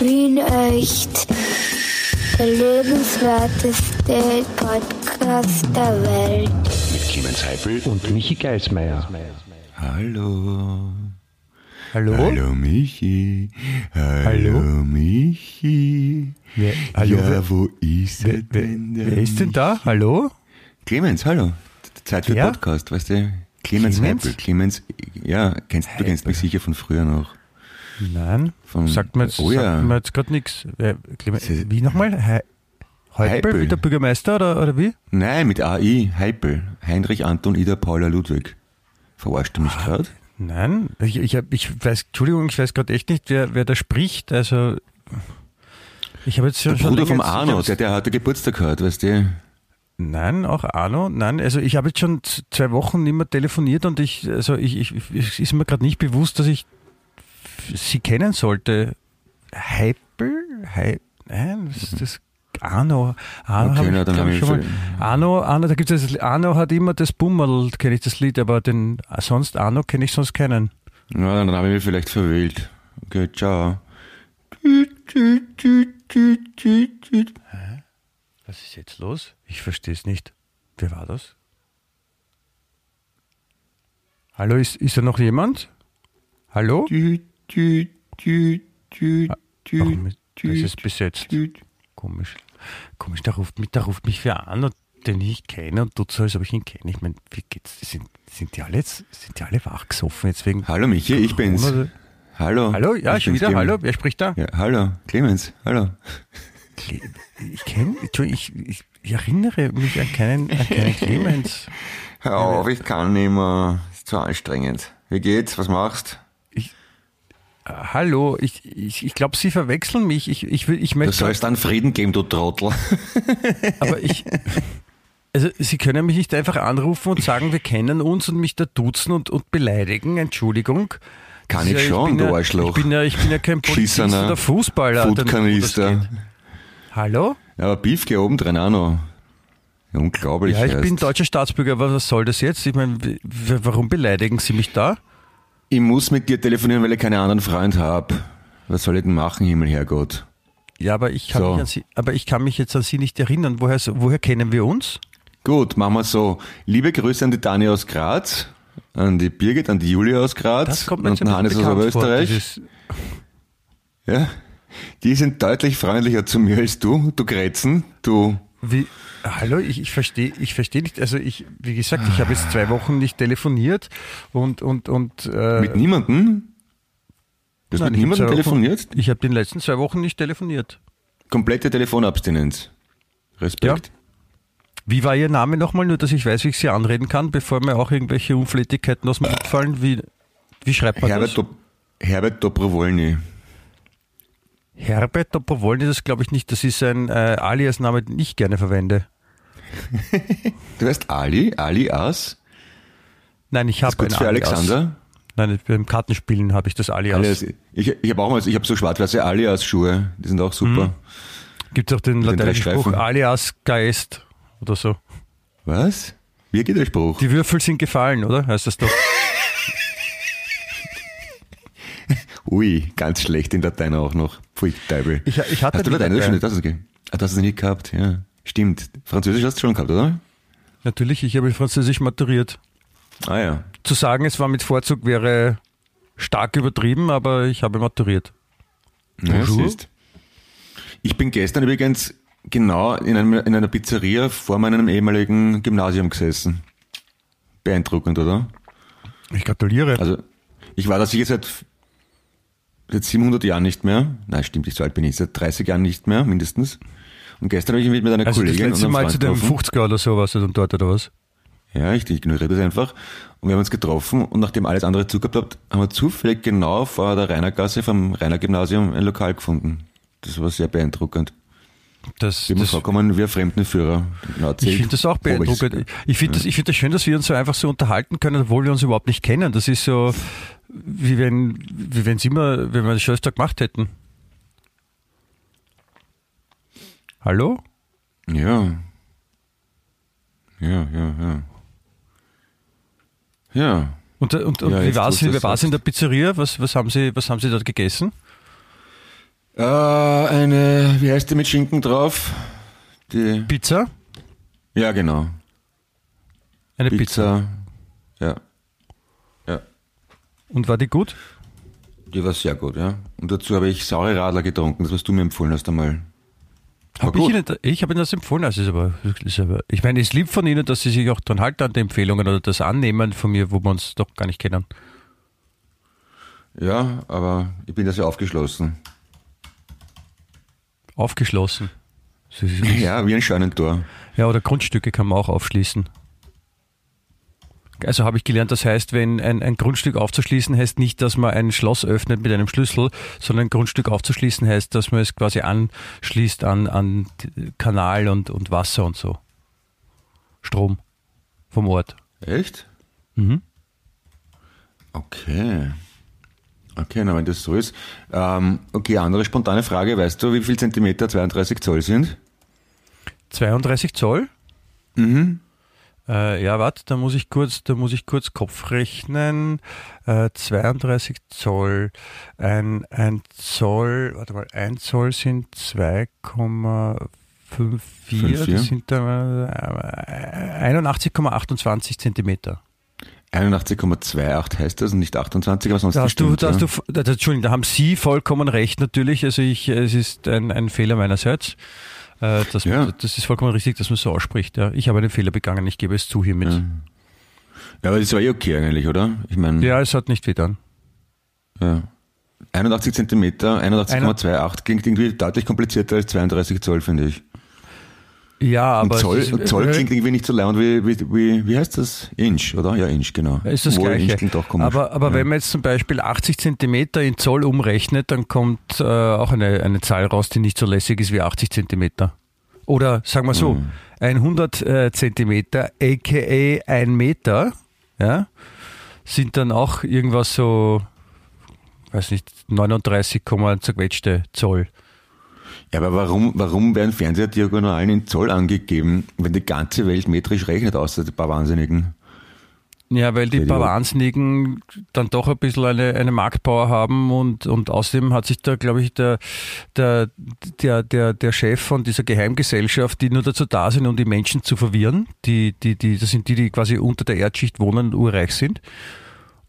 Wien echt. Der lebenswerteste Podcast der Welt. Mit Clemens Heifel und Michi Geismeier. Hallo. Hallo? Hallo Michi. Hallo, Hallo? Michi. Wer, hallo? ja, wo ist wer, er wer, denn? der wer ist denn da? Hallo? Clemens, hallo. Zeit für Wer? Podcast, weißt du? Clemens Clemens? Heipel. Clemens, ja, kennst, du kennst mich sicher von früher noch. Nein, Vom- sagt mir jetzt, Oh ja. jetzt gerade nichts. Wie nochmal? He Heipel. wie der Bürgermeister oder, oder wie? Nein, mit AI, Heipel. Heinrich Anton Ida Paula Ludwig. Verarscht du mich Ah, gerade? Nein, ich, ich, hab, ich weiß, Entschuldigung, ich weiß gerade echt nicht, wer, wer da spricht. Also, ich habe jetzt schon, Der Bruder vom ich Arno, der, der hatte Geburtstag gehabt, weißt du? Nein, auch Arno. Nein, also ich habe jetzt schon zwei Wochen nicht mehr telefoniert und ich, also ich, ich es ist mir gerade nicht bewusst, dass ich sie kennen sollte. Heipel? Hei Nein, was ist das? Arno. Arno Okay, hab ich, na, ich schon Arno, Arno, da gibt es das, Arno hat immer das Bummerl, kenne ich das Lied, aber den sonst Arno kenne ich sonst keinen. Ja, dann habe ich mich vielleicht verwählt. Okay, ciao. Was ist jetzt los? Ich verstehe es nicht. Wer war das? Hallo, ist, ist da noch jemand? Hallo? Warum ist, das ist besetzt. Komisch. Komisch, da ruft mich, da ruft mich wer an, und den ich kenne und tut so, als ob ich ihn kenne. Ich meine, wie geht's? Sind, sind die alle jetzt, sind die alle wachgesoffen jetzt wegen Hallo Michi, ich bin's. Hallo. Hallo, ja, ich schon wieder. Clemens. Hallo, wer spricht da? Ja, hallo, Clemens, hallo. Cle- Ich kenne, ich, ich, ich erinnere mich an keinen, an keinen Clemens. Hör auf, ich kann nicht mehr. Ist zu anstrengend. Wie geht's? Was machst? Äh, Hallo, ich, ich, ich glaube, Sie verwechseln mich. Ich, ich, will, ich Du möchte, sollst dann Frieden geben, du Trottel. aber ich, also Sie können mich nicht einfach anrufen und sagen, wir kennen uns und mich da duzen und, und beleidigen. Entschuldigung. Kann ich ja- schon, du ja, Arschloch. Ich bin ja, ich bin ja kein Polizist oder Fußballer. Foodkanister. Hallo? Ja, aber Beef geht oben drin auch noch. Unglaublich. Ja, ich erst. bin deutscher Staatsbürger, aber was soll das jetzt? Ich meine, warum beleidigen Sie mich da? Ich muss mit dir telefonieren, weil ich keinen anderen Freund habe. Was soll ich denn machen, Himmel, Herrgott? Ja, aber ich kann, So. mich, an Sie, aber ich kann mich jetzt an Sie nicht erinnern. Woher, woher kennen wir uns? Gut, machen wir so. Liebe Grüße an die Dani aus Graz, an die Birgit, an die Julia aus Graz und bisschen Hannes aus Österreich. Ja, die sind deutlich freundlicher zu mir als du, du Grätzen, du. Wie, hallo, ich, ich verstehe ich verstehe nicht, also ich, wie gesagt, ich habe jetzt zwei Wochen nicht telefoniert und, und, und äh, Mit niemandem? Du hast nein, mit niemandem zwei Wochen- telefoniert? Ich habe in den letzten zwei Wochen nicht telefoniert. Komplette Telefonabstinenz. Respekt. Wie war Ihr Name nochmal, nur dass ich weiß, wie ich Sie anreden kann, bevor mir auch irgendwelche Unflätigkeiten aus dem Mund fallen? Wie, wie schreibt man Herbert, das? Dop Herbert Dobrowolny. Herbert Dobrowolny, das glaube ich nicht. Das ist ein äh, Alias-Name, den ich gerne verwende. Du heißt Ali, Alias. Nein, ich habe ein für Alias. Alexander. Nein, beim Kartenspielen habe ich das Alias. Alias. Ich, ich habe auch mal, ich habe so schwarz-weiße Alias-Schuhe. Die sind auch super. Gibt es auch den den lateinischen Spruch. Alias Geist oder so. Was? Wie geht der Spruch? Die Würfel sind gefallen, oder? Heißt das doch. Ui, ganz schlecht in Latein auch noch. Pfui, Teufel. Ich- ich hatte hast du Latein, Latein. schon nicht? Das hast du, ge- ah, das hast du nicht gehabt, ja. Stimmt. Französisch hast du schon gehabt, oder? Natürlich, ich habe Französisch maturiert. Ah ja. Zu sagen, es war mit Vorzug wäre stark übertrieben, aber ich habe maturiert. ja siehst. Ich bin gestern übrigens genau in, einem, in einer Pizzeria vor meinem ehemaligen Gymnasium gesessen. Beeindruckend, oder? Ich gratuliere. Also, ich war da sicher seit, seit 700 Jahren nicht mehr. Nein, stimmt, nicht so alt bin ich. Seit 30 Jahren nicht mehr, mindestens. Und gestern habe ich mich mit einer Also das Kollegin letzte und einem Mal zu dem getroffen. 50er oder so warst du dann dort, oder was? Ja, ich ignoriere das einfach. Und wir haben uns getroffen und nachdem alles andere zugehabt hat, haben wir zufällig genau vor der Rainergasse vom Rainer Gymnasium ein Lokal gefunden. Das war sehr beeindruckend. Das, Wir haben das, vorkommen wie ein Fremdenführer. Genau, ich finde das auch beeindruckend. Ich finde das, ich finde das schön, dass wir uns so einfach so unterhalten können, obwohl wir uns überhaupt nicht kennen. Das ist so, wie wenn, wie wenn sie immer, wenn wir das Schöster gemacht hätten. Hallo? Ja. Ja, ja, ja. Ja. Und, und, und Ja, wie war es wie war's in der Pizzeria? Was, was, haben Sie, was haben Sie dort gegessen? Äh, eine, wie heißt die mit Schinken drauf? Die, Pizza? ja, genau. Eine Pizza. Pizza. Ja. Und war die gut? Die war sehr gut, ja. Und dazu habe ich saure Radler getrunken, das was du mir empfohlen hast einmal. Hab ich. Ihnen, ich habe Ihnen das empfohlen. Das ist aber, ist aber, ich meine, es lieb von Ihnen, dass Sie sich auch dran halten an die Empfehlungen oder das annehmen von mir, wo wir uns doch gar nicht kennen. Ja, aber ich bin da sehr aufgeschlossen. Aufgeschlossen. Ja, wie ein Scheunentor. Ja, oder Grundstücke kann man auch aufschließen. Also habe ich gelernt, das heißt, wenn ein, ein Grundstück aufzuschließen, heißt nicht, dass man ein Schloss öffnet mit einem Schlüssel, sondern ein Grundstück aufzuschließen heißt, dass man es quasi anschließt an, an Kanal und, und Wasser und so. Strom vom Ort. Echt? Mhm. Okay. Okay, na, wenn das so ist. Ähm, okay, andere spontane Frage. Weißt du, wie viel Zentimeter 32 Zoll sind? 32 Zoll? Mhm. Äh, ja, warte, da muss ich kurz, da muss ich kurz Kopf rechnen. Äh, 32 Zoll, ein, ein Zoll, warte mal, ein Zoll sind 2,54, Fünf, das sind äh, 81,28 Zentimeter. 81,28 heißt das und nicht 28, aber sonst Da hast du, bestimmt, da hast du, da, Entschuldigung, da haben Sie vollkommen recht natürlich. Also ich, es ist ein, ein Fehler meinerseits. Äh, das, Ja. das ist vollkommen richtig, dass man so ausspricht. Ja. Ich habe einen Fehler begangen, ich gebe es zu hiermit. Ja. Ja, aber das war eh okay eigentlich, oder? Ich meine, Ja, es hat nicht wehtan. ja. 81 Zentimeter, 81,28 klingt irgendwie deutlich komplizierter als 32 Zoll, finde ich. Ja, Und aber Zoll, ist- Zoll klingt irgendwie nicht so laut wie, wie, wie, wie heißt das? Inch, oder? Ja, Inch, genau. ist das Obwohl, Gleiche. Inch auch komisch. aber aber ja. wenn man jetzt zum Beispiel 80 Zentimeter in Zoll umrechnet, dann kommt äh, auch eine, eine Zahl raus, die nicht so lässig ist wie 80 Zentimeter. Oder sagen wir so, Mhm. 100 äh, Zentimeter, aka ein Meter, ja, sind dann auch irgendwas so, weiß nicht, 39, zerquetschte Zoll. Ja, aber warum, warum werden Fernsehdiagonalen in Zoll angegeben, wenn die ganze Welt metrisch rechnet, außer die paar Wahnsinnigen? Ja, weil die die- paar Wahnsinnigen dann doch ein bisschen eine, eine Marktpower haben und, und außerdem hat sich da, glaube ich, der, der, der, der, der Chef von dieser Geheimgesellschaft, die nur dazu da sind, um die Menschen zu verwirren, die, die, die, das sind die, die quasi unter der Erdschicht wohnen und urreich sind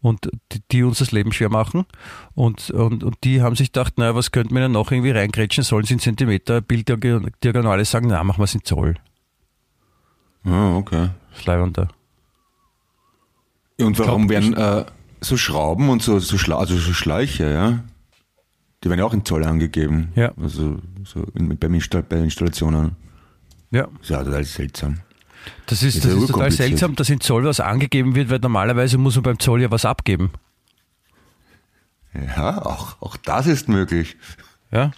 und die, die uns das Leben schwer machen und, und, und die haben sich gedacht, naja, was könnten wir denn noch irgendwie reingrätschen, sollen sie in Zentimeter Bilddiagonale sagen, na, machen wir es in Zoll. Ah, okay. Das Leibender. Und warum glaub, werden äh, so Schrauben und so, so, Schla also so Schläuche, ja? Die werden ja auch in Zoll angegeben. Ja. Also so in, Install bei Installationen. Ja. Das ist ja total seltsam. Das ist, das ist total seltsam, dass in Zoll was angegeben wird, weil normalerweise muss man beim Zoll ja was abgeben. Ja, auch, auch das ist möglich. Ja.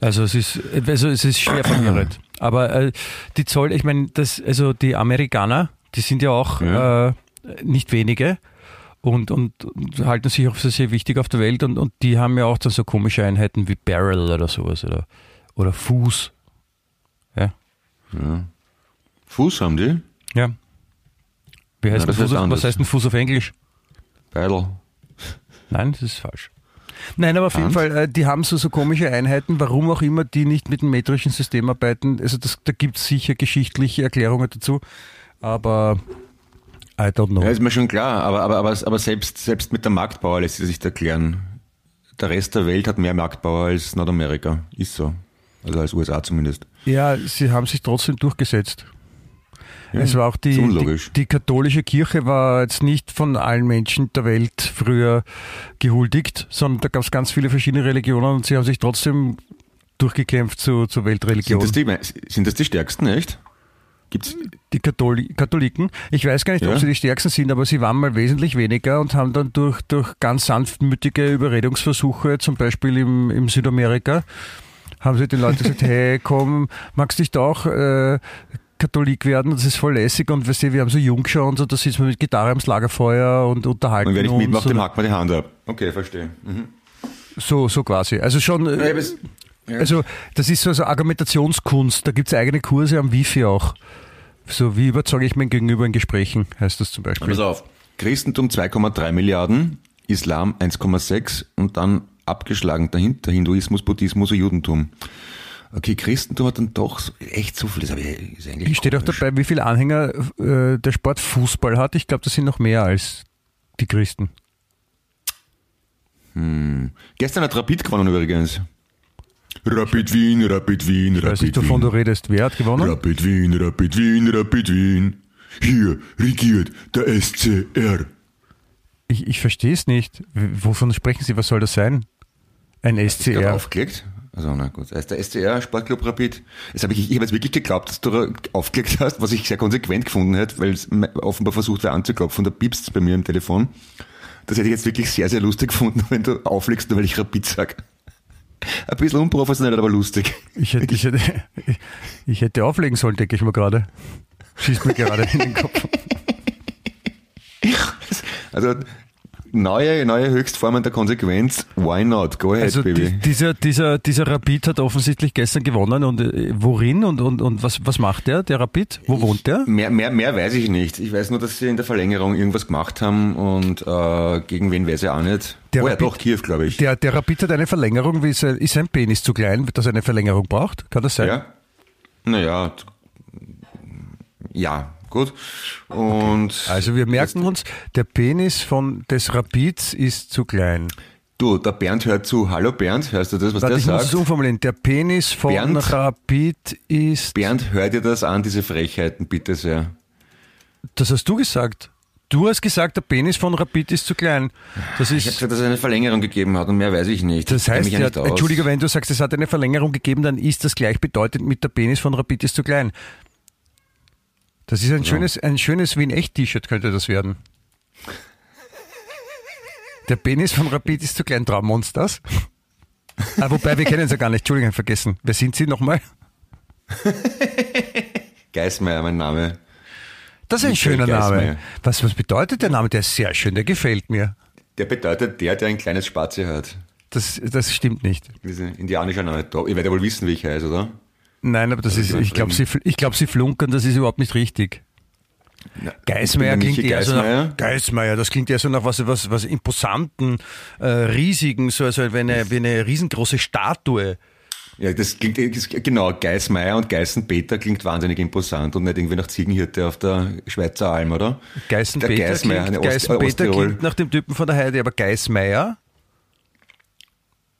Also es ist, also es ist schwer verwirrend. Aber äh, die Zoll, ich meine, das, also die Amerikaner, die sind ja auch Ja. Äh, nicht wenige und, und, und halten sich auch für sehr wichtig auf der Welt und, und die haben ja auch dann so komische Einheiten wie Barrel oder sowas oder, oder Fuß. Ja. Ja. Fuß haben die? ja. Wie heißt Ja, das ein Fuß heißt auf, anders. was heißt ein Fuß auf Englisch? Beidel. Nein, das ist falsch. Nein, aber auf jeden Hans? Fall, äh, die haben so, so komische Einheiten, warum auch immer die nicht mit dem metrischen System arbeiten. Also das, da gibt es sicher geschichtliche Erklärungen dazu, aber I don't know. Ja, ist mir schon klar, aber, aber, aber, aber selbst, selbst mit der Marktbauer lässt sich das nicht erklären. Der Rest der Welt hat mehr Marktbauer als Nordamerika. Ist so. Also als USA zumindest. Ja, sie haben sich trotzdem durchgesetzt. Ja, es war auch die, die, die katholische Kirche war jetzt nicht von allen Menschen der Welt früher gehuldigt, sondern da gab es ganz viele verschiedene Religionen und sie haben sich trotzdem durchgekämpft zu, zur Weltreligion. Sind das, die, sind das die stärksten, echt? Gibt's, die Katholi Katholiken. Ich weiß gar nicht, Ja. ob sie die stärksten sind, aber sie waren mal wesentlich weniger und haben dann durch, durch ganz sanftmütige Überredungsversuche, zum Beispiel im, im Südamerika, haben sie den Leuten gesagt, hey, komm, magst nicht auch äh, Katholik werden? Das ist voll lässig und weißt du, wir haben so Jungschau und so, da sitzen wir mit Gitarre am Lagerfeuer und unterhalten und wer nicht uns. mitmacht, dem und hackt man die Hand ab. Okay, verstehe. Mhm. so, so quasi. Also schon, Ja, äh, ja. also das ist so also Argumentationskunst, da gibt es eigene Kurse am Wifi auch. So, wie überzeuge ich mein Gegenüber in Gesprächen, heißt das zum Beispiel. Pass auf. Christentum 2,3 Milliarden, Islam 1,6 und dann abgeschlagen dahinter, Hinduismus, Buddhismus und Judentum. Okay, Christentum hat dann doch echt so viel, das ist eigentlich Ich steht auch dabei, wie viele Anhänger äh, der Sport Fußball hat. Ich glaube, das sind noch mehr als die Christen. Gestern hat Rapid gewonnen übrigens. Rapid Wien, Rapid Wien, Ich weiß Rapid nicht, wovon du Wien. redest. Wer hat gewonnen? Rapid Wien, Rapid Wien, Rapid Wien. Hier regiert der SCR. Ich, ich verstehe es nicht. Wovon sprechen Sie? Was soll das sein? Ein SCR. aufgelegt. Also, na gut. Das ist der SCR, Sportclub Rapid. Jetzt habe ich, ich habe jetzt wirklich geglaubt, dass du da aufgelegt hast, was ich sehr konsequent gefunden hätte, weil es offenbar versucht war anzuklopfen. Da piepst bei mir im Telefon. Das hätte ich jetzt wirklich sehr, sehr lustig gefunden, wenn du auflegst, nur weil ich Rapid sag. Ein bisschen unprofessionell, aber lustig. Ich hätte, ich, hätte, ich hätte auflegen sollen, denke ich mir gerade. Schießt mir gerade in den Kopf. Also, neue, neue Höchstformen der Konsequenz. Why not? Go ahead, Also baby. die, dieser, dieser, dieser Rapid hat offensichtlich gestern gewonnen und äh, worin und, und, und was, was macht der, der Rapid? Wo wohnt der? Mehr, mehr, mehr weiß ich nicht. Ich weiß nur, dass sie in der Verlängerung irgendwas gemacht haben und äh, gegen wen weiß ich auch nicht. Der oh ja, Rapid- doch, Kiew, glaube ich. Der, der Rapid hat eine Verlängerung, wie ist, ist sein Penis zu klein, dass er eine Verlängerung braucht? Kann das sein? Ja? Naja, ja, gut. Und Also wir merken uns, der Penis von des Rapids ist zu klein. du, der Bernd hört zu. Hallo Bernd, hörst du das, was Warte, der ich muss es sagt? umformulieren. Der Penis von Bernd? Rapid ist. Bernd, hör dir das an, diese Frechheiten, bitte sehr. Das hast du gesagt. Du hast gesagt, der Penis von Rapid ist zu klein. Das Ich habe ist. gesagt, dass es eine Verlängerung gegeben hat und mehr weiß ich nicht. Das heißt, ja. Entschuldige, wenn du sagst, es hat eine Verlängerung gegeben, dann ist das gleichbedeutend mit der Penis von Rapid ist zu klein. Das ist ein schönes, ein schönes Wien-Echt-T-Shirt könnte das werden. Der Penis von Rapid ist zu klein. Trauen wir uns das? Ah, wobei, wir kennen sie ja gar nicht. Entschuldigung, vergessen. Wer sind Sie nochmal? Geismeier, mein Name. Das ist ein Michael schöner Name. Geismeier. Was, was bedeutet der Name? Der ist sehr schön, der gefällt mir. Der bedeutet der, der ein kleines Spazi hat. Das, das stimmt nicht. Diese indianischer Name. Ihr werdet ja wohl wissen, wie ich heiße, oder? Nein, aber das Das ist, ich glaube, Sie, ich glaub, Sie flunkern, das ist überhaupt nicht richtig. Geismeier Ich bin der klingt eher so Geismeier. nach, Geismeier, das klingt eher so nach was, was, was imposanten, äh, riesigen, so also wie eine, wie eine riesengroße Statue. Ja, das klingt, das- genau, Geismeier und Geißenpeter klingt wahnsinnig imposant und nicht irgendwie nach Ziegenhirte auf der Schweizer Alm, oder? Geißenpeter, Der Geismeier, klingt, Geißenpeter klingt nach dem Typen von der Heide, aber Geismeier,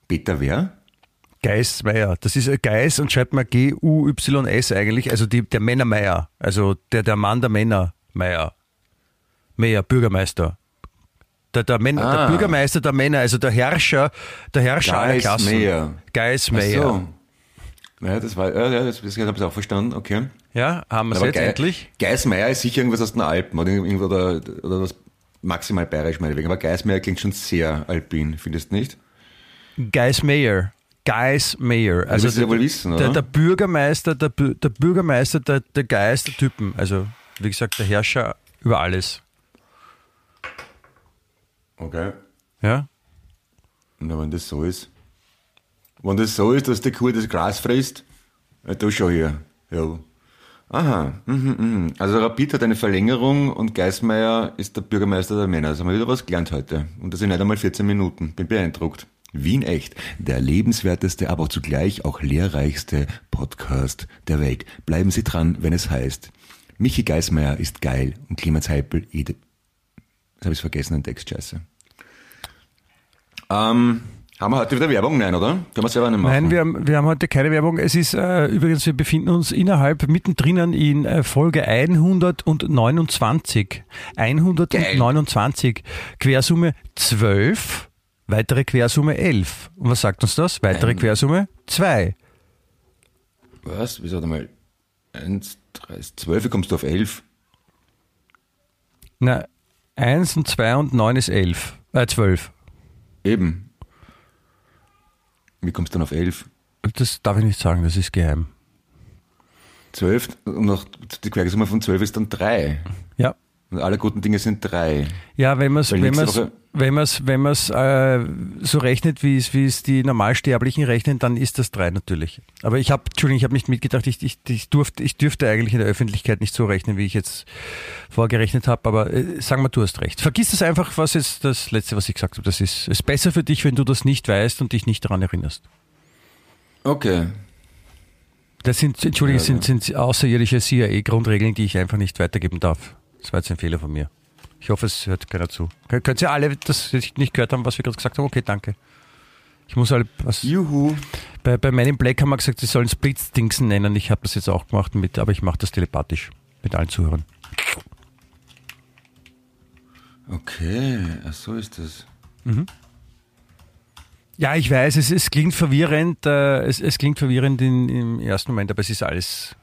Peter wer? Geismeier, das ist Geis und schreibt man G-U-Y-S eigentlich, also die, der Männermeier, also der, der Mann der Männer, Meier. Meier, Bürgermeister. Der, der, der Ah. Bürgermeister der Männer, also der Herrscher, der Herrscher aller Klassen. Geismeier. Geismeier. So. Ja, das war, ja, das, das habe ich auch verstanden, okay. Ja, haben wir es jetzt Gei- endlich? Geismeier ist sicher irgendwas aus den Alpen oder, irgendwo oder, oder was maximal bayerisch meinetwegen, aber Geismeier klingt schon sehr alpin, findest du nicht? Geismeier. Geismeier. Also wirst du ja wissen, der, der Bürgermeister, der, der Bürgermeister, der, der Geist der Typen. Also, wie gesagt, der Herrscher über alles. Okay. Ja? Na, wenn das so ist. Wenn das so ist, dass die Kuh das Gras frisst, du schon hier. Ja. Aha. Mhm, mhm. Also Rapid hat eine Verlängerung und Geismeier ist der Bürgermeister der Männer. Das haben wir wieder was gelernt heute. Und das sind nicht einmal 14 Minuten. Bin beeindruckt. Wien echt. Der lebenswerteste, aber zugleich auch lehrreichste Podcast der Welt. Bleiben Sie dran, wenn es heißt. Michi Geismeier ist geil und Clemens Heipel, Ede. Jetzt habe ich vergessen, den Text, scheiße. Ähm, haben wir heute wieder Werbung? Nein, oder? Können wir selber nicht machen? Nein, wir haben, wir haben heute keine Werbung. Es ist äh, übrigens, wir befinden uns innerhalb, mittendrin in äh, Folge 129. 129. Quersumme 12, weitere Quersumme 11. Und was sagt uns das? Weitere Ein- Quersumme 2. Was? Wieso warte mal? 1, 3, 12, wie kommst du auf 11? Na, 1 und 2 und 9 ist 11. Äh, 12. Eben. Wie kommst du dann auf 11? Das darf ich nicht sagen, das ist geheim. 12 und noch die Quersumme von 12 ist dann 3. Und alle guten Dinge sind drei. Ja, wenn man es wenn man's, wenn man's, wenn man's, äh, so rechnet, wie es, wie es die Normalsterblichen rechnen, dann ist das drei natürlich. Aber ich habe, Entschuldigung, ich habe nicht mitgedacht, ich, ich, ich, durfte, ich dürfte eigentlich in der Öffentlichkeit nicht so rechnen, wie ich jetzt vorgerechnet habe. Aber äh, sag mal, du hast recht. Vergiss es einfach, was jetzt das Letzte, was ich gesagt habe. Das ist, ist besser für dich, wenn du das nicht weißt und dich nicht daran erinnerst. Okay. Das sind, Entschuldige, Ja, sind, sind außerirdische CIA-Grundregeln, die ich einfach nicht weitergeben darf. Das war jetzt ein Fehler von mir. Ich hoffe, es hört keiner zu. Kön- Könnt ihr alle das nicht gehört haben, was wir gerade gesagt haben? Okay, danke. Ich muss alle, was, Juhu. bei, bei Men in Black haben wir gesagt, sie sollen Splitsdingsen nennen. Ich habe das jetzt auch gemacht, mit, aber ich mache das telepathisch mit allen Zuhörern. Okay, ach so ist das. Ja, ich weiß, es, es klingt verwirrend, äh, es, es klingt verwirrend in, im ersten Moment, aber es ist alles,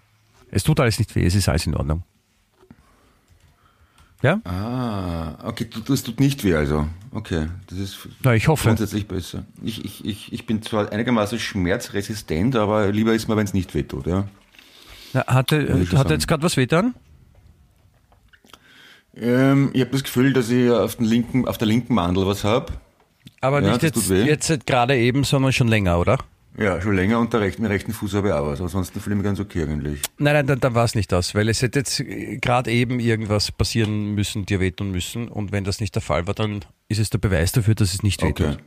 es tut alles nicht weh, es ist alles in Ordnung. Ja? Ah, okay, das tut nicht weh also. Okay, das ist Na, ich hoffe. grundsätzlich besser. Ich, ich, ich, ich bin zwar einigermaßen schmerzresistent, aber lieber ist mir, wenn es nicht weh tut, ja. Na, hatte, hat er jetzt gerade was wehtan? Ähm, ich habe das Gefühl, dass ich auf, den linken, auf der linken Mandel was habe. Aber Ja, nicht jetzt, jetzt gerade eben, sondern schon länger, oder? Ja, schon länger und der rechten, rechten Fuß habe ich auch was. Ansonsten fühle ich mich ganz okay eigentlich. Nein, nein, dann, dann war es nicht das, weil es hätte jetzt äh, gerade eben irgendwas passieren müssen, dir wehtun müssen. Und wenn das nicht der Fall war, dann ist es der Beweis dafür, dass es nicht Okay, wehtut.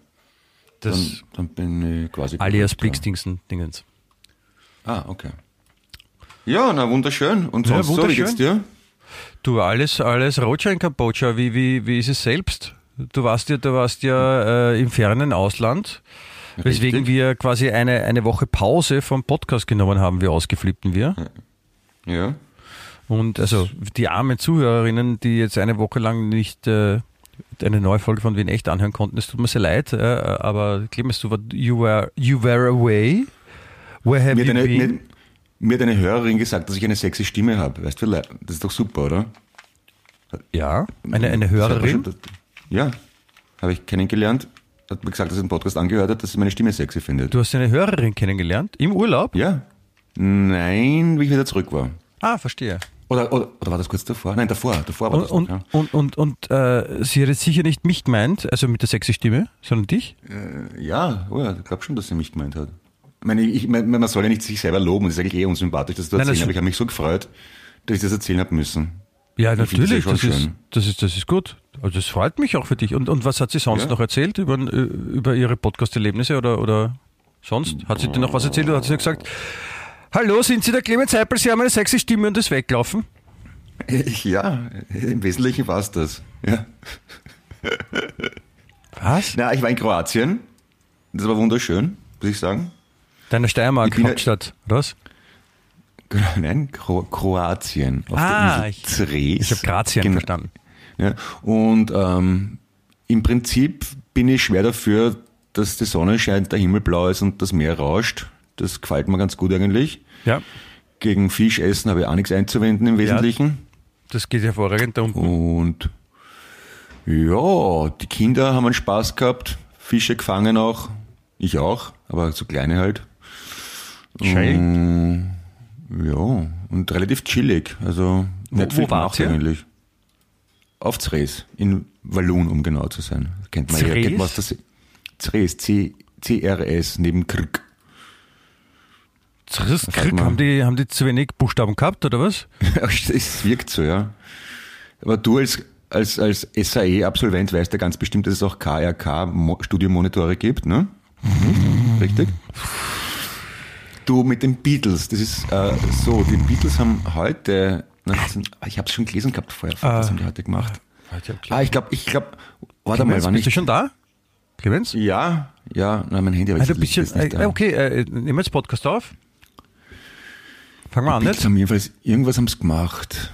Das dann, dann bin ich quasi... alias Blixdingsen-Dingens. Ah, okay. Ja, na wunderschön. Und Ja, sonst so, wie wunderschön. geht's dir? Du, alles, alles Roger in Kambodscha, wie, wie, wie ist es selbst? Du warst ja, du warst ja äh, im fernen Ausland, weswegen Richtig. wir quasi eine, eine Woche Pause vom Podcast genommen haben, wir ausgeflippten wir. Ja. Und also die armen Zuhörerinnen, die jetzt eine Woche lang nicht äh, eine neue Folge von Wien echt anhören konnten, es tut mir sehr leid, äh, aber Clemens, du war, you were, you were away. Where have Mir you hat, eine, been? mir, mir hat eine Hörerin gesagt, dass ich eine sexy Stimme habe. Weißt du, das ist doch super, oder? ja, eine, eine Hörerin. Ja, habe ich kennengelernt. Hat mir gesagt, dass er den Podcast angehört hat, dass sie meine Stimme sexy findet. Du hast eine Hörerin kennengelernt im Urlaub? Ja. Nein, wie ich wieder zurück war. Ah, verstehe. Oder, oder, oder war das kurz davor? Nein, davor. Davor war Und, das. und, noch, und, und, und äh, sie hat jetzt sicher nicht mich gemeint, also mit der sexy Stimme, sondern dich? ja. ja, oh ja, ich glaube schon, dass sie mich gemeint hat. Ich meine, ich, meine, man soll ja nicht sich selber loben, das ist eigentlich eh unsympathisch, das zu Nein, erzählen, das- aber ich habe mich so gefreut, dass ich das erzählen habe müssen. Ja, Ich natürlich, das das, ja schon ist, das, ist, das ist gut. Also das freut mich auch für dich. Und, und was hat sie sonst Ja. noch erzählt über, über ihre Podcast-Erlebnisse oder, oder sonst? Hat sie dir noch was erzählt oder hat sie gesagt, hallo, sind Sie der Clemens Seipel, Sie haben eine sexy Stimme und ist weglaufen? Ja, im Wesentlichen war es das. Ja. Was? Na, ich war in Kroatien. Das war wunderschön, muss ich sagen. Deine Steiermark, Ich bin ja- Hauptstadt, oder was? Nein, Kro Kroatien. Auf Ah, der ich- Insel Zres. Ich habe Grazien Genau. verstanden. Ja, und ähm, im Prinzip bin ich schwer dafür, dass die Sonne scheint, der Himmel blau ist und das Meer rauscht. Das gefällt mir ganz gut eigentlich. Ja, Gegen Fischessen habe ich auch nichts einzuwenden im Wesentlichen. das geht hervorragend da unten. Und ja, die Kinder haben einen Spaß gehabt, Fische gefangen auch. Ich auch, aber so kleine halt. Schön. Ja, und relativ chillig. Also nicht wo viel wart gemacht eigentlich. Auf Zres, in Walloon, um genau zu sein. Kennt man ja. Zres? Kennt man aus der Zres, C- CRS, neben Krk. Krieg, man? haben, die, haben die zu wenig Buchstaben gehabt, oder was? es wirkt so, ja. Aber du als, als, als SAE-Absolvent weißt ja ganz bestimmt, dass es auch KRK-Studiomonitore gibt, ne? Mhm. Richtig? Du mit den Beatles, das ist äh, so, die Beatles haben heute, na, das sind, ich habe es schon gelesen gehabt vorher, was haben die heute gemacht? Ah, ich glaube, ich glaube, warte mal, Clemens, war bist du nicht... schon da? Clemens? Ja, ja, na, mein Handy habe ich Also bisschen, ist nicht äh, da. okay, äh, nehmen wir jetzt Podcast auf. Fangen wir an jetzt. haben jedenfalls, irgendwas haben sie gemacht.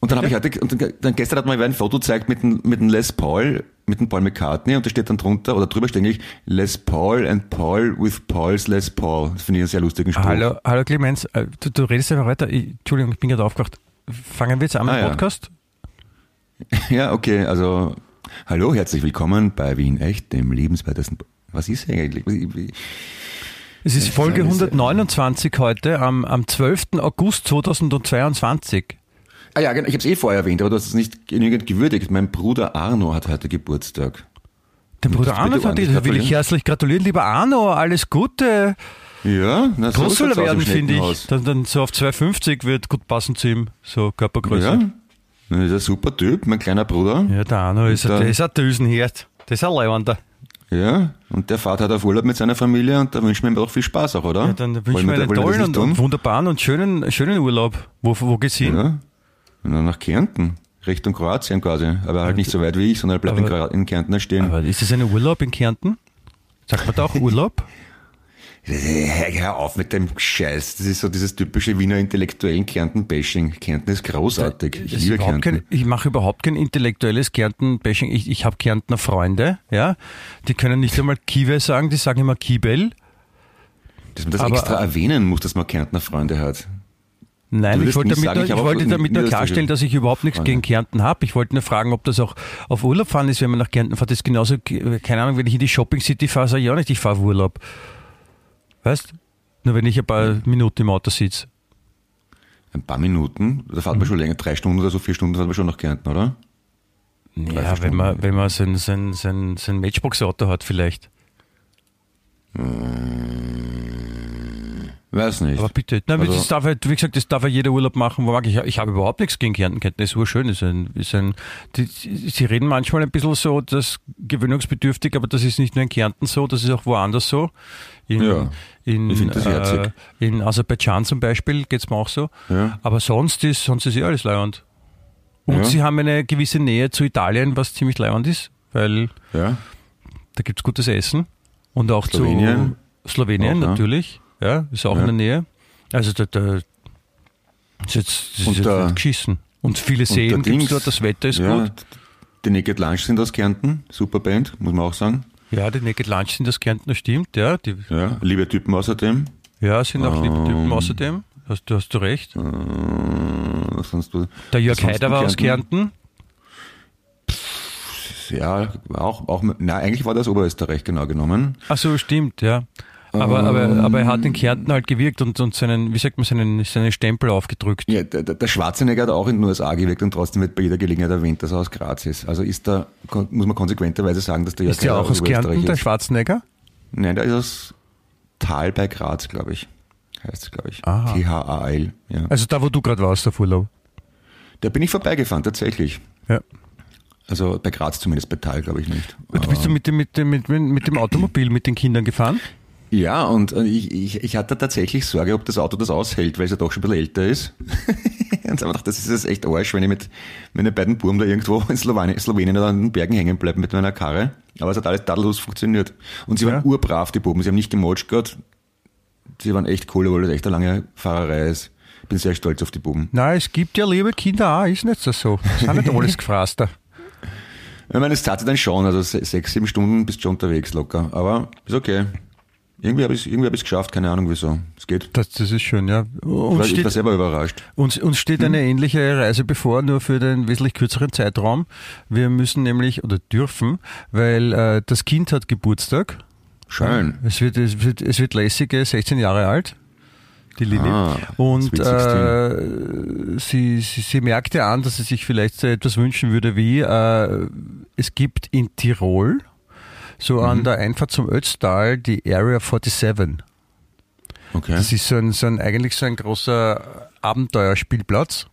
Und dann habe ich heute, und dann, gestern hat mir wer ein Foto gezeigt mit dem, mit dem Les Paul, mit dem Paul McCartney und da steht dann drunter, oder drüber steht eigentlich Les Paul and Paul with Paul's Les Paul. Das finde ich einen sehr lustigen Spruch. Hallo, hallo Clemens, äh, du, du redest einfach weiter. Ich, Entschuldigung, ich bin gerade aufgewacht. Fangen wir jetzt an mit Ah, dem ja. Podcast? Ja, okay, also, hallo, herzlich willkommen bei Wien Echt, dem liebenswertesten, was ist eigentlich? Wie- wie- Es ist Folge das ist- 129 heute, am, am 12. August 2022. Ah ja, genau, ich habe es eh vorher erwähnt, aber du hast es nicht genügend gewürdigt. Mein Bruder Arno hat heute Geburtstag. Den Bruder Arno will ich herzlich gratulieren. Lieber Arno, alles Gute. Ja, na, so Groß soll er werden, finde ich. Dann, dann so auf 2,50 wird gut passen zu ihm, so Körpergröße. Ja, na, ist ein super Typ, mein kleiner Bruder. Ja, der Arno ist, ein, da- der ist ein Düsenherd. Das ist ein Leibender. Ja, und der fährt halt auf Urlaub mit seiner Familie und da wünschen wir ihm auch viel Spaß auch, oder? Ja, dann wünsche ich Wollen mir wir- einen wollen wir das tollen und, tun? und wunderbaren und schönen, schönen Urlaub. Wo, wo geht's hin? Ja, und dann nach Kärnten, Richtung Kroatien quasi. Aber halt nicht so weit wie ich, sondern er bleibt in, in Kärnten stehen. Aber ist das ein Urlaub in Kärnten? Sagt man da auch Urlaub? Hör, auf mit dem Scheiß. Das ist so dieses typische Wiener intellektuellen Kärnten-Bashing. Kärnten ist großartig. Ich Das liebe Kärnten. kein, ich mache überhaupt kein intellektuelles Kärnten-Bashing. Ich, ich habe Kärntner Freunde, ja. Die können nicht einmal Kiewe sagen, die sagen immer Kiebel. Dass man das Aber- extra erwähnen muss, dass man Kärntner Freunde hat. Nein, ich wollte damit, sagen, nur, ich ich wollte mit damit nur klarstellen, dass ich überhaupt nichts Freunde. gegen Kärnten habe. Ich wollte nur fragen, ob das auch auf Urlaub fahren ist, wenn man nach Kärnten fährt. Das ist genauso, keine Ahnung, wenn ich in die Shopping City fahre, sage ich auch nicht, ich fahre auf Urlaub. Weißt? Nur wenn ich ein paar Minuten im Auto sitze. Ein paar Minuten, da fährt man schon länger, drei Stunden oder so, vier Stunden fährt man schon nach Kärnten, oder? Ja, wenn man, wenn man sein, sein, sein, sein Matchbox-Auto hat vielleicht. Weiß nicht. Aber bitte, nein, Also- das darf halt, wie gesagt, das darf ja jeder Urlaub machen, wo mag ich. Ich habe überhaupt nichts gegen Kärnten. Kärnten ist urschön. Ist ein, ist ein, die, sie reden manchmal ein bisschen so, das gewöhnungsbedürftig, aber das ist nicht nur in Kärnten so, das ist auch woanders so. In, Ja, in, ich das äh, in Aserbaidschan zum Beispiel geht's mir auch so. Ja. Aber sonst ist, sonst ist eh alles leibend. Und Ja. sie haben eine gewisse Nähe zu Italien, was ziemlich leibend ist, weil Ja, da gibt's gutes Essen. Und auch Slowenien. zu Slowenien Auch, natürlich. Ja, ist auch Ja. in der Nähe. Also da, da ist jetzt, das Und ist jetzt nicht geschissen. Und viele Seen Dings, dort, das Wetter ist ja, gut. Die Naked Lunch sind aus Kärnten, super Band, muss man auch sagen. Ja, die Naked Lunch sind das Kärntner, stimmt. Ja, die, Ja, liebe Typen außerdem. ja sind auch liebe Typen Ähm. außerdem. Hast, du hast du recht. Äh, was sonst, Der Jörg Haider in war aus Kärnten. Ja, auch, auch, na, eigentlich war das Oberösterreich genau genommen. Ach so, stimmt, ja. Aber, aber, aber er hat in Kärnten halt gewirkt und, und seinen, wie sagt man, seinen, seinen Stempel aufgedrückt. Ja, der, der Schwarzenegger hat auch in den USA gewirkt und trotzdem wird bei jeder Gelegenheit erwähnt, dass er aus Graz ist. Also ist da, muss man konsequenterweise sagen, dass der Jörg Ist der auch aus Kärnten, der ist. Schwarzenegger? Nein, der ist aus Tal bei Graz, glaube ich. Heißt es, glaube ich. Aha. T-H-A-L. Ja. Also da, wo du gerade warst, der Urlaub. Da bin ich vorbeigefahren, tatsächlich. Ja. Also bei Graz zumindest, bei Tal glaube ich nicht. Du bist du mit dem, mit, dem, mit, mit dem Automobil mit den Kindern gefahren? Ja, und äh, ich, ich, ich hatte tatsächlich Sorge, ob das Auto das aushält, weil es ja doch schon ein bisschen älter ist. und ich gedacht, das ist jetzt echt Arsch, wenn ich mit meinen beiden Buben da irgendwo in Slowenien, Slowenien oder an den Bergen hängen bleibe mit meiner Karre. Aber es hat alles tadellos funktioniert. Und sie waren Ja. urbrav, die Buben. Sie haben nicht gemotschgert. Sie waren echt cool, obwohl das echt eine lange Fahrerei ist. Ich bin sehr stolz auf die Buben. Nein, es gibt ja liebe Kinder auch, ist nicht so so. Das sind nicht alles Gefraster. Ich meine, es tat dann schon, also se- sechs, sieben Stunden bist du schon unterwegs locker. Aber ist okay. Irgendwie habe ich es irgendwie hab ich's geschafft, keine Ahnung wieso. Es geht. Das, das ist schön, ja. Uns ich war selber überrascht. uns, uns steht eine ähnliche Reise bevor, nur für den wesentlich kürzeren Zeitraum. Wir müssen nämlich, oder dürfen, weil äh, das Kind hat Geburtstag. Schön. Es wird, es wird, es wird lässige 16 Jahre alt, die Lilly. Ah, und äh, sie, sie, sie merkte an, dass sie sich vielleicht so etwas wünschen würde wie, äh, es gibt in Tirol, so Mhm. an der Einfahrt zum Ötztal, die Area 47. Okay. Das ist so ein, so ein, eigentlich so ein großer Abenteuerspielplatz.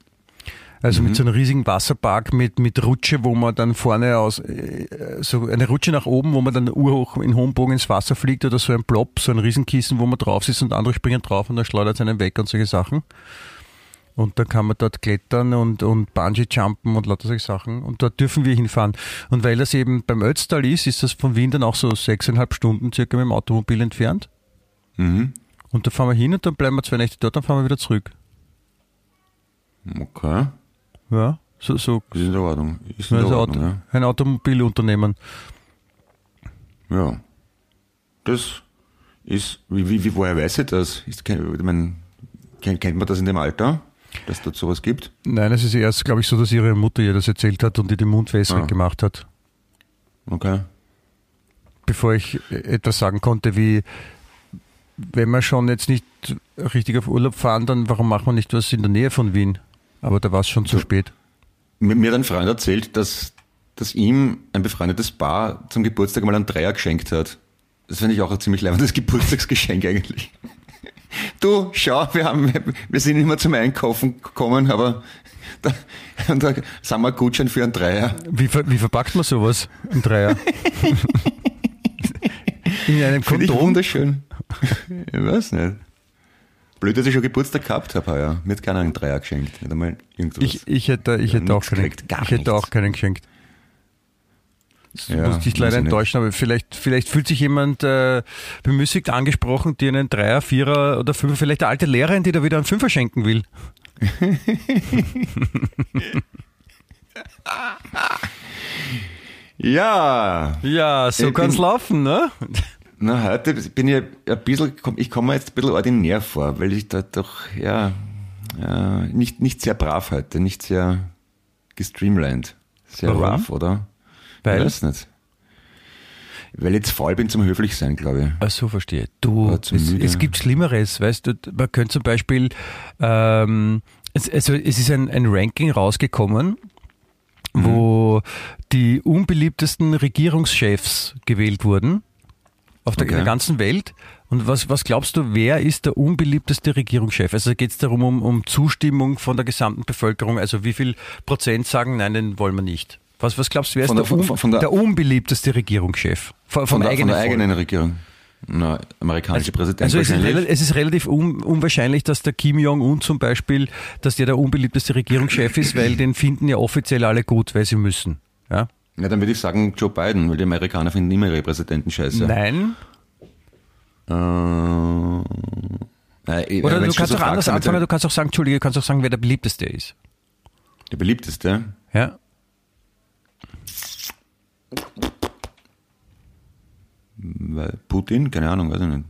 Also Mhm. mit so einem riesigen Wasserpark mit, mit Rutsche, wo man dann vorne aus, äh, so eine Rutsche nach oben, wo man dann urhoch in hohem Bogen ins Wasser fliegt oder so ein Blob, so ein Riesenkissen, wo man drauf sitzt und andere springen drauf und dann schleudert es einen weg und solche Sachen. Und dann kann man dort klettern und, und Bungee-Jumpen und lauter solche Sachen. Und dort dürfen wir hinfahren. Und weil das eben beim Ötztal ist, ist das von Wien dann auch so sechseinhalb Stunden circa mit dem Automobil entfernt. Mhm. Und da fahren wir hin und dann bleiben wir zwei Nächte dort, dann fahren wir wieder zurück. Okay. Ja, so, so Das ist in Ordnung. Ist in also Ordnung, Auto, ein Automobilunternehmen. ja. ja. Das ist, wie, wie, wie, woher weiß ich das? Ist, kein- ich mein, kennt, kennt man das in dem Alter, dass dort sowas gibt? Nein, es ist erst, glaube ich, so, dass ihre Mutter ihr das erzählt hat und ihr den Mund wässrig Ah. gemacht hat, Okay. bevor ich etwas sagen konnte wie, wenn wir schon jetzt nicht richtig auf Urlaub fahren, dann warum machen wir nicht was in der Nähe von Wien? aber da war es schon zu spät. Mir, mir hat ein Freund erzählt, dass, dass ihm ein befreundetes Paar zum Geburtstag mal einen Dreier geschenkt hat. Das finde ich auch ein ziemlich leibendes Geburtstagsgeschenk eigentlich. Du, schau, wir, haben, wir sind nicht mehr zum Einkaufen gekommen, aber da, da sind wir Gutschein für einen Dreier. Wie, ver- wie verpackt man sowas? Ein Dreier. In einem Finde ich Kondom? wunderschön. Ich weiß nicht. Blöd, dass ich schon Geburtstag gehabt habe heuer. Mir hat keiner einen Dreier geschenkt. Nicht einmal irgendwas. Ich, ich hätte, ich Ja, hätte, auch, keinen, gekriegt, ich hätte auch keinen geschenkt. Das Ja, musste ich weiß leider enttäuschen, aber vielleicht, vielleicht fühlt sich jemand äh, bemüßigt angesprochen, dir einen Dreier, Vierer oder Fünfer, vielleicht eine alte Lehrerin, die da wieder einen Fünfer schenken will. ja, Ja, so kann's bin- laufen, ne? na heute bin ich ein bisschen, ich komme jetzt ein bisschen ordinär vor, weil ich da doch, ja, ja nicht, nicht sehr brav heute, nicht sehr gestreamlined. Sehr Warum? rough, oder? Weil? Ich weiß nicht. Weil ich jetzt faul bin zum höflich sein, glaube ich. Ach so, verstehe. Du, es, es gibt Schlimmeres, weißt du, man könnte zum Beispiel, ähm, es, also es ist ein, ein Ranking rausgekommen, Mhm. wo die unbeliebtesten Regierungschefs gewählt wurden auf der Okay. ganzen Welt. Und was, was glaubst du, wer ist der unbeliebteste Regierungschef? Also geht es darum, um, um Zustimmung von der gesamten Bevölkerung, also wie viel Prozent sagen, nein, den wollen wir nicht. Was, was glaubst du, wer ist Von der, der- von- von- der- der unbeliebteste Regierungschef? Von, Von, der, von eigenen der eigenen Regierung. Na, amerikanische Präsident Also es ist, es ist relativ un, unwahrscheinlich, dass der Kim Jong-un zum Beispiel, dass der der unbeliebteste Regierungschef ist, weil den finden ja offiziell alle gut, weil sie müssen. Ja? Ja, dann würde ich sagen Joe Biden, weil die Amerikaner finden immer ihre Präsidenten scheiße. Nein. Äh, Oder du kannst auch anders anfangen, du kannst auch sagen, Entschuldige, du kannst auch sagen, wer der beliebteste ist. Der beliebteste? Ja? Weil Putin? Keine Ahnung, weiß ich nicht.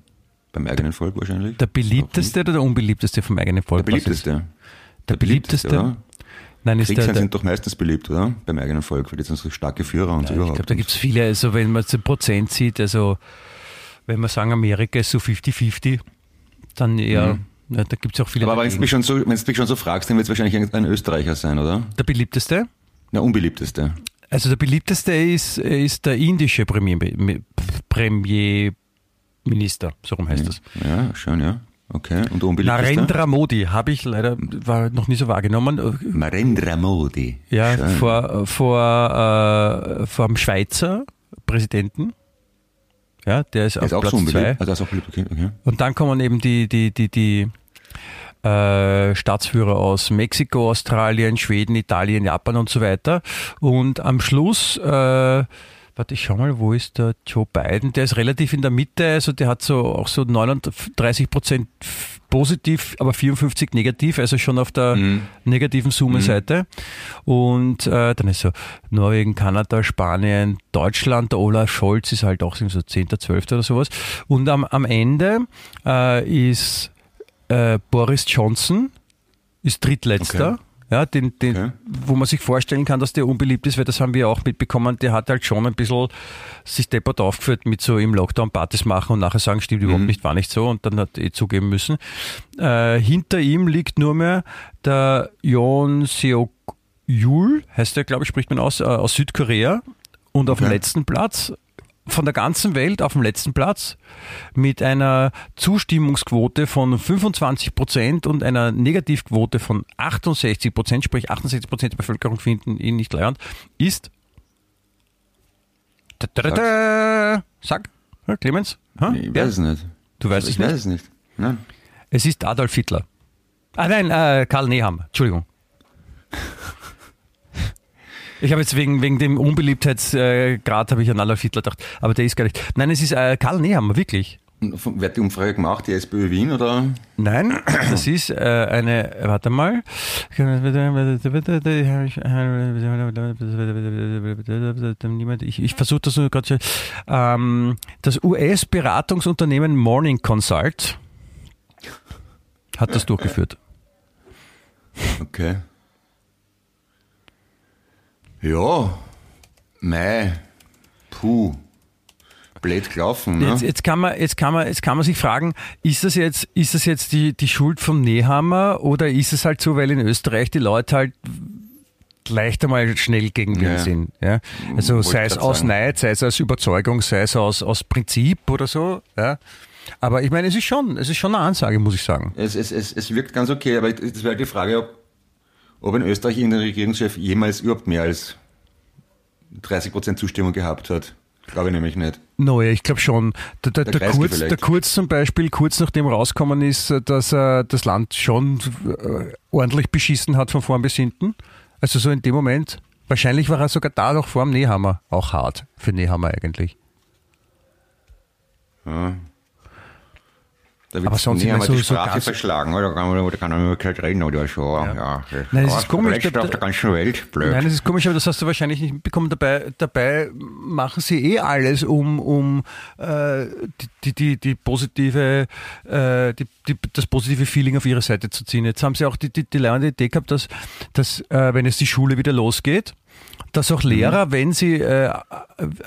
Beim eigenen Volk wahrscheinlich. Der beliebteste oder der unbeliebteste vom eigenen Volk? Der beliebteste. Der beliebteste? oder? Nein, ist der, Kriegsherren der sind doch meistens beliebt, oder? Beim eigenen Volk, weil die sind so starke Führer und ich überhaupt. glaube, da gibt es viele, also wenn man den Prozent sieht, also wenn wir sagen, Amerika ist so 50-50, dann eher, ja, da gibt es auch viele. Mhm. Aber wenn du mich schon so, mich schon so fragst, dann wird es wahrscheinlich ein- ein Österreicher sein, oder? der beliebteste? Der unbeliebteste. Also der beliebteste ist, ist der indische Premier, Premierminister, so rum heißt das. Ja, schön, ja. Okay. Und? Narendra Modi habe ich leider war noch nie so wahrgenommen. Narendra Modi. Ja, Schön. vor, vor, äh, vor dem Schweizer Präsidenten. Ja, der ist Der ist auf Platz zwei. unbeliebt. Ah, der ist auch beliebt, okay. okay. Und dann kommen eben die, die, die, die äh, Staatsführer aus Mexiko, Australien, Schweden, Italien, Japan und so weiter. Und am Schluss, äh, warte, ich schau mal, wo ist der Joe Biden? Der ist relativ in der Mitte, also der hat so auch so 39 Prozent positiv, aber 54 negativ, also schon auf der negativen Summe-Seite. Und äh, dann ist so Norwegen, Kanada, Spanien, Deutschland, der Olaf Scholz ist halt auch so 10., 12. oder sowas. Und am, am Ende äh, ist äh, Boris Johnson, ist drittletzter. Okay. Ja, den, den, Okay. wo man sich vorstellen kann, dass der unbeliebt ist, weil das haben wir auch mitbekommen, der hat halt schon ein bisschen sich deppert aufgeführt mit so im Lockdown Partys machen und nachher sagen, stimmt überhaupt nicht, war nicht so und dann hat er eh zugeben müssen. Äh, hinter ihm liegt nur mehr der Yoon Seok Yul, heißt der, glaube ich, spricht man aus, äh, aus Südkorea und auf dem letzten Platz von der ganzen Welt auf dem letzten Platz mit einer Zustimmungsquote von 25 Prozent und einer Negativquote von 68 Prozent, sprich 68 Prozent der Bevölkerung finden ihn nicht leiernd, ist. Da, da, da, da. Sag, Clemens? Ha? Ich weiß es nicht. Du weißt es ich nicht? weiß es nicht. Nein. Es ist Adolf Hitler. Ah nein, äh, Karl Neham. Entschuldigung. Ich habe jetzt wegen, wegen dem Unbeliebtheitsgrad habe ich an Adolf Hitler gedacht, aber der ist gar nicht. Nein, es ist äh, Karl Nehammer, wirklich. Wer hat die Umfrage gemacht? Die SPÖ Wien oder? Nein, das ist äh, eine, warte mal. Ich, ich versuche das nur gerade. Ähm, das US-Beratungsunternehmen Morning Consult hat das durchgeführt. Okay. Ja. Mei. Puh. blöd gelaufen. Ne? Jetzt, jetzt, kann man, jetzt, kann man, jetzt kann man sich fragen, ist das jetzt, ist das jetzt die, die Schuld vom Nehammer oder ist es halt so, weil in Österreich die Leute halt leicht einmal schnell gegen Wind Ja. sind. Ja? Also Wollte sei es aus sagen. Neid, sei es aus Überzeugung, sei es aus, aus Prinzip oder so. Ja? Aber ich meine, es ist schon, es ist schon eine Ansage, muss ich sagen. Es, es, es, es wirkt ganz okay, aber das wäre die Frage, ob, ob in Österreich irgendein Regierungschef jemals überhaupt mehr als 30% Zustimmung gehabt hat. Glaube ich nämlich nicht. No, ja, ich glaube schon. Der, der, Der der, Kurz, vielleicht. der Kurz zum Beispiel, kurz nachdem rausgekommen ist, äh, dass er das Land schon äh, ordentlich beschissen hat von vorn bis hinten. Also so in dem Moment. Wahrscheinlich war er sogar da noch vor dem Nehammer. Auch hart für Nehammer eigentlich. Ja. Da Aber sonst nee, immer haben wir so- die so Sprache ganz- verschlagen, oder? Da kann man, da kann man nicht gescheit reden, oder so. Ja. Nein, es ist komisch, da- auf der ganzen Welt, blöd. Nein, das ist komisch, aber das hast du wahrscheinlich nicht mitbekommen. Dabei, dabei machen sie eh alles, um, um äh, die, die, die, positive, äh, die, die, das positive Feeling auf ihre Seite zu ziehen. Jetzt haben sie auch die, die, die leibende Idee gehabt, dass, dass äh, wenn es die Schule wieder losgeht, dass auch Lehrer, wenn sie äh,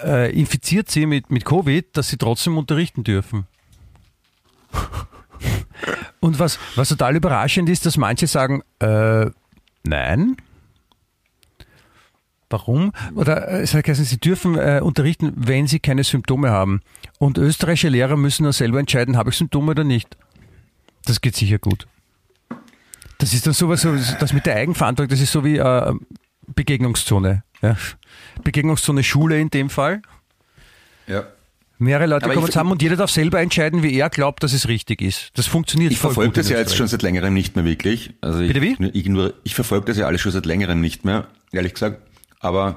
äh, infiziert sind mit, mit Covid, dass sie trotzdem unterrichten dürfen. Und was, was total überraschend ist, dass manche sagen, äh, nein. Warum? Oder äh, es hat geheißen, sie dürfen äh, unterrichten, wenn sie keine Symptome haben. Und österreichische Lehrer müssen dann selber entscheiden, habe ich Symptome oder nicht. Das geht sicher gut. Das ist dann sowas, so, das mit der Eigenverantwortung, das ist so wie äh, Begegnungszone. Ja. Begegnungszone Schule in dem Fall. Ja. Mehrere Leute Aber kommen zusammen und jeder darf selber entscheiden, wie er glaubt, dass es richtig ist. Das funktioniert Ich verfolge das ja jetzt schon seit längerem nicht mehr wirklich. Also ich, Bitte wie? Ich, nur, ich verfolge das ja alles schon seit längerem nicht mehr, ehrlich gesagt. Aber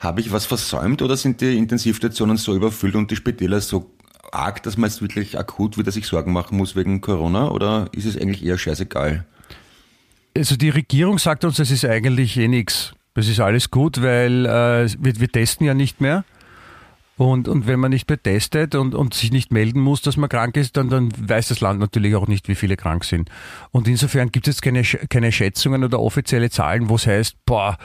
habe ich was versäumt oder sind die Intensivstationen so überfüllt und die Spitäler so arg, dass man jetzt wirklich akut wieder sich Sorgen machen muss wegen Corona? Oder ist es eigentlich eher scheißegal? Also die Regierung sagt uns, es ist eigentlich eh nichts. Das ist alles gut, weil äh, wir, wir testen ja nicht mehr. Und, und wenn man nicht mehr testet und, und sich nicht melden muss, dass man krank ist, dann, dann weiß das Land natürlich auch nicht, wie viele krank sind. Und insofern gibt es keine, Sch- keine Schätzungen oder offizielle Zahlen, wo es heißt, boah,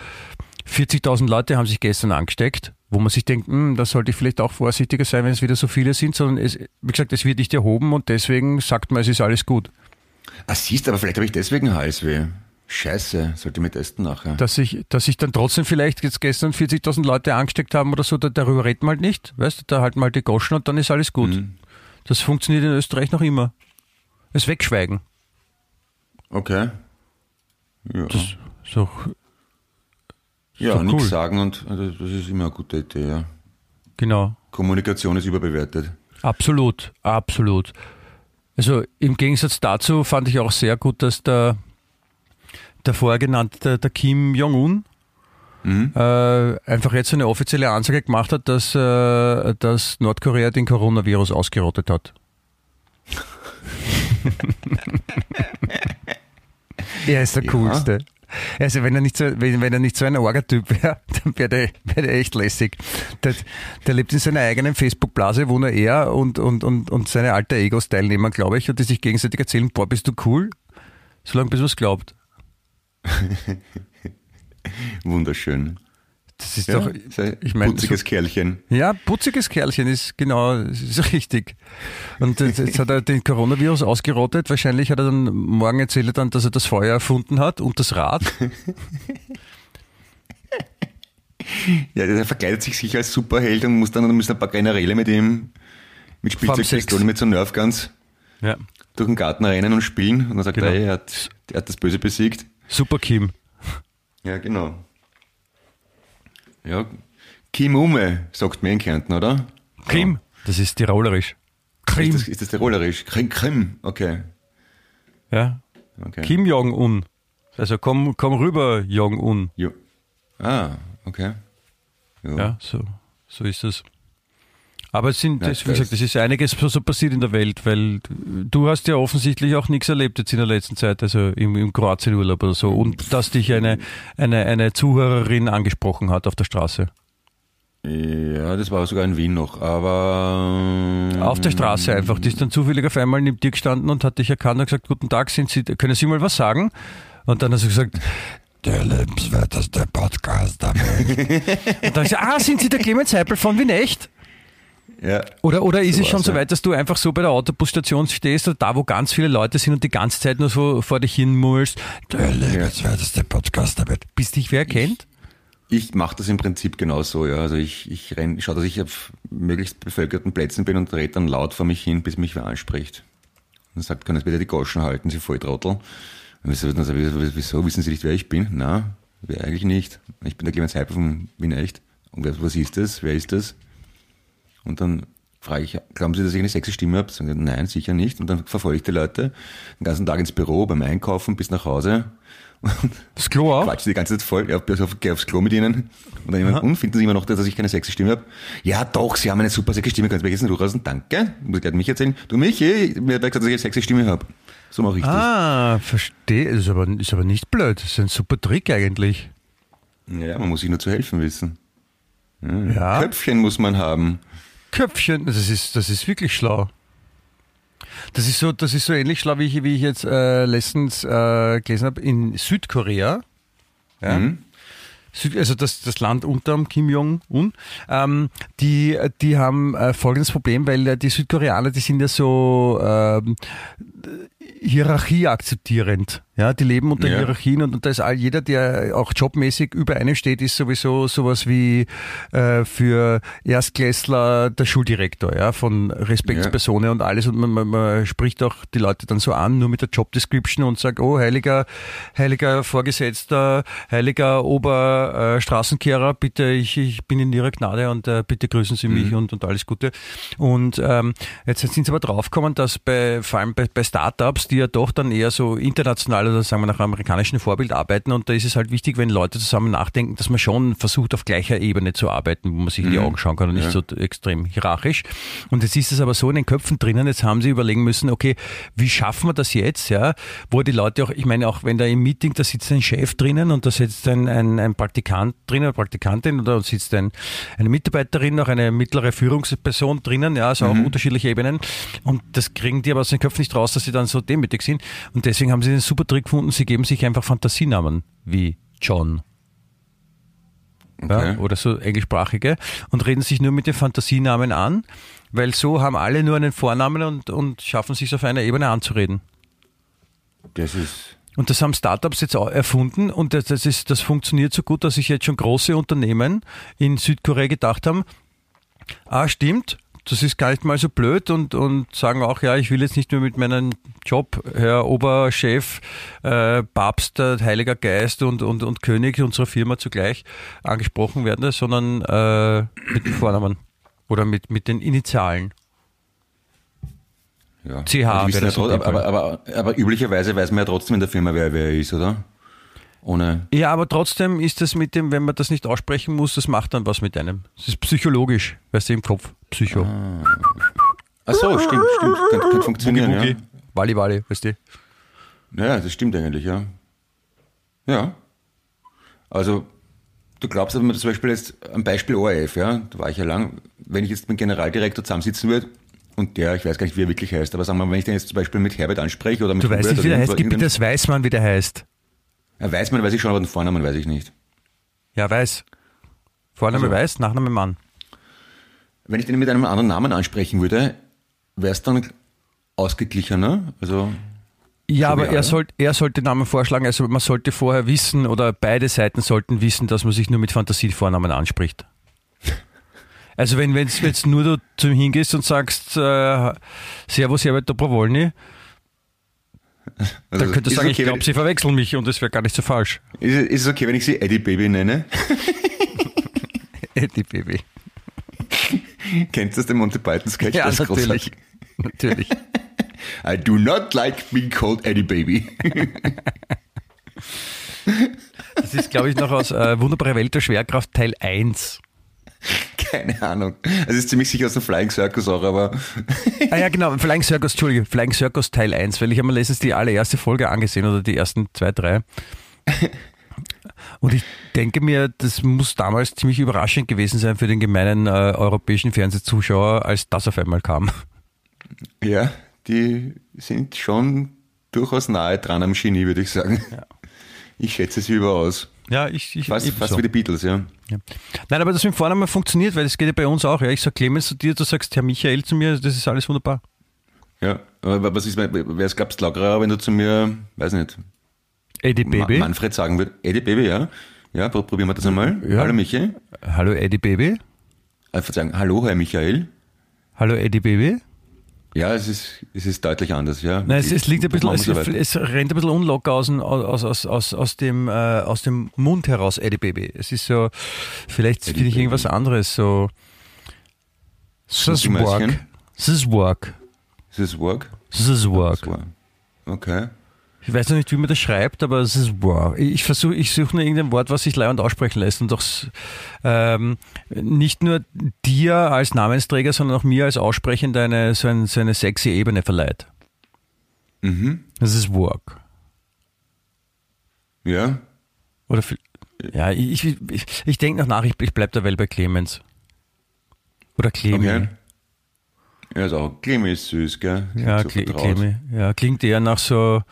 40.000 Leute haben sich gestern angesteckt, wo man sich denkt, hm, da sollte ich vielleicht auch vorsichtiger sein, wenn es wieder so viele sind, sondern es, wie gesagt, es wird nicht erhoben und deswegen sagt man, es ist alles gut. Ah, siehst aber vielleicht habe ich deswegen HSW. Scheiße, sollte ich mir testen nachher. dass sich, dass sich dann trotzdem vielleicht jetzt gestern 40.000 Leute angesteckt haben oder so, da, darüber reden wir halt nicht, weißt du, da halten wir halt die Goschen und dann ist alles gut. Mhm. Das funktioniert in Österreich noch immer. Es wegschweigen. Okay. Ja, Das ist auch, ja doch nichts cool. sagen und also, das ist immer eine gute Idee, ja. genau. Kommunikation ist überbewertet. Absolut, absolut. Also im Gegensatz dazu fand ich auch sehr gut, dass der, der vorher genannte, der, der Kim Jong-un, Mhm. äh, einfach jetzt eine offizielle Ansage gemacht hat, dass, äh, dass Nordkorea den Coronavirus ausgerottet hat. er ist der Ja. coolste. Also wenn er nicht so, wenn, wenn er nicht so ein Orgatyp wäre, dann wäre der, wär der echt lässig. Der, der lebt in seiner eigenen Facebook-Blase, wo nur er und, und, und, und seine alter Egos teilnehmen, glaube ich, und die sich gegenseitig erzählen, boah, bist du cool? Solange bis was glaubt. Wunderschön. Das ist Ja, doch, ich meine, putziges Kerlchen. Ja, putziges Kerlchen ist genau, ist richtig. Und jetzt, jetzt hat er den Coronavirus ausgerottet. Wahrscheinlich hat er dann, morgen erzählt er dann, dass er das Feuer erfunden hat und das Rad. Ja, der verkleidet sich sicher als Superheld und muss dann, dann müssen ein paar Generäle mit ihm mit Spielzeugpistolen, mit so Nerfguns Ja. durch den Garten rennen und spielen. Und dann sagt Genau. er, er hat, er hat das Böse besiegt. Super Kim. Ja, genau. Ja, Kim Ume, sagt mir in Kärnten, oder? Krim. Das ist tirolerisch. Krim. Ist das, ist das tirolerisch? Krim, Krim, okay. Ja. okay. Kim Jong-un. Also komm, komm rüber, Jong-un. Jo. Ah, okay. Jo. Ja, so, so ist es. Aber es sind, Ja, das, wie gesagt, es ist einiges so passiert in der Welt, weil du hast ja offensichtlich auch nichts erlebt jetzt in der letzten Zeit, also im, im Kroatienurlaub oder so. Und dass dich eine, eine, eine Zuhörerin angesprochen hat auf der Straße. Ja, das war sogar in Wien noch, aber. Auf der Straße einfach. Die ist dann zufällig auf einmal neben dir gestanden und hat dich erkannt und gesagt, guten Tag, sind Sie, können Sie mal was sagen? Und dann hast du gesagt, der lebenswerteste Podcast der Welt. und dann habe ich gesagt, ah, sind Sie der Clemens Heipel von Wien echt? Ja. Oder, oder ist So es schon so weit, dass du einfach so bei der Autobusstation stehst, oder da wo ganz viele Leute sind und die ganze Zeit nur so vor dich hin mullst, der lebenswerteste Podcast der Welt, bis dich wer kennt? Ich mache das im Prinzip genauso, ja. Also ich, ich renn, schaue, dass ich auf möglichst bevölkerten Plätzen bin und rede dann laut vor mich hin, bis mich wer anspricht. Und sagt, kann das bitte die Goschen halten, Sie Volltrottel. Und wieso, wieso, wissen Sie nicht, wer ich bin? Na, wer eigentlich nicht. Ich bin der Clemens Heiper von Wien Echt. Und wer- was ist das? Wer ist das? Und dann frage ich, glauben Sie, dass ich eine sexy Stimme habe? Sagen nein, sicher nicht. Und dann verfolge ich die Leute den ganzen Tag ins Büro, beim Einkaufen bis nach Hause. Und Das Klo auch? quatsch die ganze Zeit voll, ja, geh aufs Klo mit ihnen. Und dann jemand, und finden Sie immer noch, dass ich keine sexy Stimme habe? Ja, doch, Sie haben eine super sexy Stimme, können Sie mir jetzt durchrasen? Danke. Muss ich gleich mich erzählen. Du Michi, mir hat gesagt, dass ich eine sexy Stimme habe. So mache ich Ah, verstehe. Ist aber, ist aber nicht blöd. Das ist ein super Trick eigentlich. das. Ja, man muss sich nur zu helfen wissen. Ja. Köpfchen muss man haben. Köpfchen, das ist, das ist wirklich schlau. Das ist so, das ist so ähnlich schlau, wie ich, wie ich jetzt äh, letztens äh, gelesen habe, in Südkorea. Ja? Süd, also das, das Land unterm Kim Jong-un, ähm, die, die haben äh, folgendes Problem, weil äh, die Südkoreaner, die sind ja so ähm, Hierarchie akzeptierend. Ja, die leben unter Ja. Hierarchien und, und da ist all jeder, der auch jobmäßig über einem steht, ist sowieso sowas wie äh, für Erstklässler der Schuldirektor, ja, von Respektspersonen und alles und man, man, man spricht auch die Leute dann so an, nur mit der Job Description und sagt, oh, heiliger, heiliger Vorgesetzter, heiliger Oberstraßenkehrer, äh, bitte, ich, ich bin in Ihrer Gnade und äh, bitte grüßen Sie mich und, und alles Gute. Und ähm, jetzt sind sie aber draufgekommen, dass bei, vor allem bei, bei Startups, die ja doch dann eher so international oder sagen wir nach amerikanischem Vorbild arbeiten. Und da ist es halt wichtig, wenn Leute zusammen nachdenken, dass man schon versucht, auf gleicher Ebene zu arbeiten, wo man sich in die Augen schauen kann und nicht so extrem hierarchisch. Und jetzt ist es aber so in den Köpfen drinnen, jetzt haben sie überlegen müssen, okay, wie schaffen wir das jetzt, ja, wo die Leute auch, ich meine auch, wenn da im Meeting, da sitzt ein Chef drinnen und da sitzt ein, ein, ein Praktikant drinnen, eine Praktikantin oder sitzt ein, eine Mitarbeiterin, auch eine mittlere Führungsperson drinnen, ja, also auch unterschiedliche Ebenen. Und das kriegen die aber aus den Köpfen nicht raus, dass sie dann so demütig sind. Und deswegen haben sie einen super Trick gefunden, sie geben sich einfach Fantasienamen wie John, Okay. ja, oder so englischsprachige und reden sich nur mit den Fantasienamen an, weil so haben alle nur einen Vornamen und, und schaffen sich auf einer Ebene anzureden. Das ist, Und das haben Startups jetzt auch erfunden und das, das, ist, das funktioniert so gut, dass sich jetzt schon große Unternehmen in Südkorea gedacht haben, ah stimmt, das ist gar nicht mal so blöd und, und sagen auch, ja, ich will jetzt nicht nur mit meinem Job, Herr Oberchef, äh, Papst, äh, Heiliger Geist und, und, und König unserer Firma zugleich angesprochen werden, sondern äh, mit dem Vornamen oder mit, mit den Initialen. ja. CH ja, in tro- dem aber, aber, aber, aber üblicherweise weiß man ja trotzdem in der Firma, wer wer ist, oder? Ohne, Ja, aber trotzdem ist das mit dem, wenn man das nicht aussprechen muss, das macht dann was mit einem. Das ist psychologisch, weißt du, im Kopf. Psycho. ach so, stimmt, stimmt, könnte, könnte funktionieren, ja. Wally, Wally, weißt du. Ja, das stimmt eigentlich, ja. Ja. Also, du glaubst, wenn man zum Beispiel jetzt am Beispiel ORF, ja, da war ich ja lang, wenn ich jetzt mit dem Generaldirektor zusammensitzen würde und der, ich weiß gar nicht, wie er wirklich heißt, aber sagen wir mal, wenn ich den jetzt zum Beispiel mit Herbert anspreche oder mit Du weißt nicht, wie der heißt. Gib bitte, das weiß man, wie der heißt. Ja, weiß man, weiß ich schon, aber den Vornamen weiß ich nicht. Ja, weiß. Vorname Also- weiß, Nachname Mann. Wenn ich den mit einem anderen Namen ansprechen würde, wäre es dann ausgeglichener? Also, Ja, So aber er, soll, er sollte Namen vorschlagen. Also man sollte vorher wissen oder beide Seiten sollten wissen, dass man sich nur mit Fantasievornamen anspricht. Also wenn wenn jetzt nur du zum hingehst und sagst äh, Servus Herbert Dobrowolny, also dann könntest du sagen, okay, ich glaube, sie verwechseln mich und das wäre gar nicht so falsch. Ist, es okay, wenn ich sie Eddie Baby nenne? Die Baby. Kennst du das, den Monty Python Sketch? Ja, Das ist natürlich. Natürlich. I do not like being called Eddie Baby. Das ist, glaube ich, noch aus äh, Wunderbare Welt der Schwerkraft Teil 1. Keine Ahnung. Also es ist ziemlich sicher aus dem Flying Circus auch, aber Ah ja, genau, Flying Circus, Entschuldige, Flying Circus Teil 1, weil ich habe mir letztens die allererste Folge angesehen oder die ersten zwei, drei. Und ich denke mir, das muss damals ziemlich überraschend gewesen sein für den gemeinen äh, europäischen Fernsehzuschauer, als das auf einmal kam. ja, die sind schon durchaus nahe dran am Genie, würde ich sagen. Ich schätze sie überaus. Ja, ich, ich Fast, fast ebenso. wie die Beatles, ja. Ja. Nein, aber das mit Vornamen funktioniert, weil das geht ja bei uns auch. Ja. Ich sage Clemens zu dir, du sagst Herr Michael zu mir, das ist alles wunderbar. Ja, aber was ist, wäre es, du, lockerer, wenn du zu mir, weiß nicht, Eddie Ma Baby. Manfred sagen würdest? Eddie Baby, ja. Ja, pr- probieren wir das einmal. Ja. Hallo Michi. Hallo Eddie Baby. Einfach sagen, hallo Herr Michael. Hallo Eddie Baby. Ja, es ist, es ist deutlich anders, ja. Nein, es, es liegt ein bisschen, es, es rennt ein bisschen unlocker aus, dem- aus, aus, aus, aus, dem, äh, aus dem Mund heraus, Eddie Baby. Es ist so, vielleicht finde ich irgendwas anderes, so. Siswork. Siswork. Work? Siswork. So. Okay. Ich weiß noch nicht, wie man das schreibt, aber es ist wow. Ich versuche, ich suche nur irgendein Wort, was sich leibend aussprechen lässt und doch ähm, nicht nur dir als Namensträger, sondern auch mir als Aussprechender eine, so, ein, so eine sexy Ebene verleiht. Mhm. Das ist Work. Ja. Oder ja, ich, ich, ich, denke noch nach, ich, ich bleib derweil bei Clemens. Oder Clemi. Okay. Ja, ist auch, Clemi ist süß, gell? Ja, so Cle- vertraut. Clemi. Ja, klingt eher nach so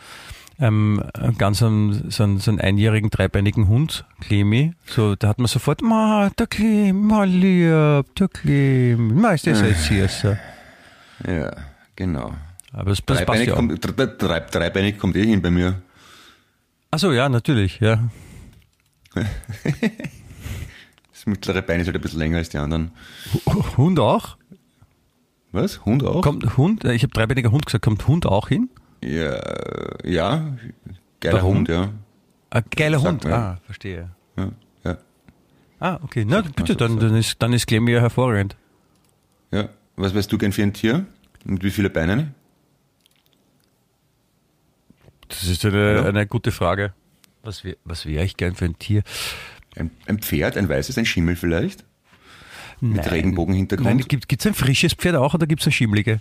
ähm, ganz einem, so, einen, so einen einjährigen, dreibeinigen Hund, Clemi. So, da hat man sofort, ma, der Clemi, ma, lieb, der Clemi, ma, ist das jetzt hier so. Ja, genau. Aber das, das passt Dreibeinig, ja auch. kommt, drei, drei, dreibeinig kommt eh hin bei mir. Achso, ja, natürlich, ja. Das mittlere Bein ist halt ein bisschen länger als die anderen. Hund auch? Was? Hund auch? Kommt Hund, äh, ich habe dreibeiniger Hund gesagt, kommt Hund auch hin? Ja, ja. Geiler Warum? Hund, ja. Ein geiler Sagt Hund, man. ah, verstehe. ja, ja. Ah, okay, na bitte, dann, dann ist, dann ist Clemi ja hervorragend. Ja. Was wärst du gern für ein Tier? Und wie viele Beine? Das ist eine, eine gute Frage. Was wäre was wär ich gern für ein Tier? Ein, ein Pferd, ein weißes, ein Schimmel vielleicht? Mit Nein. Regenbogenhintergrund? Nein, gibt es ein frisches Pferd auch oder gibt es ein schimmlige?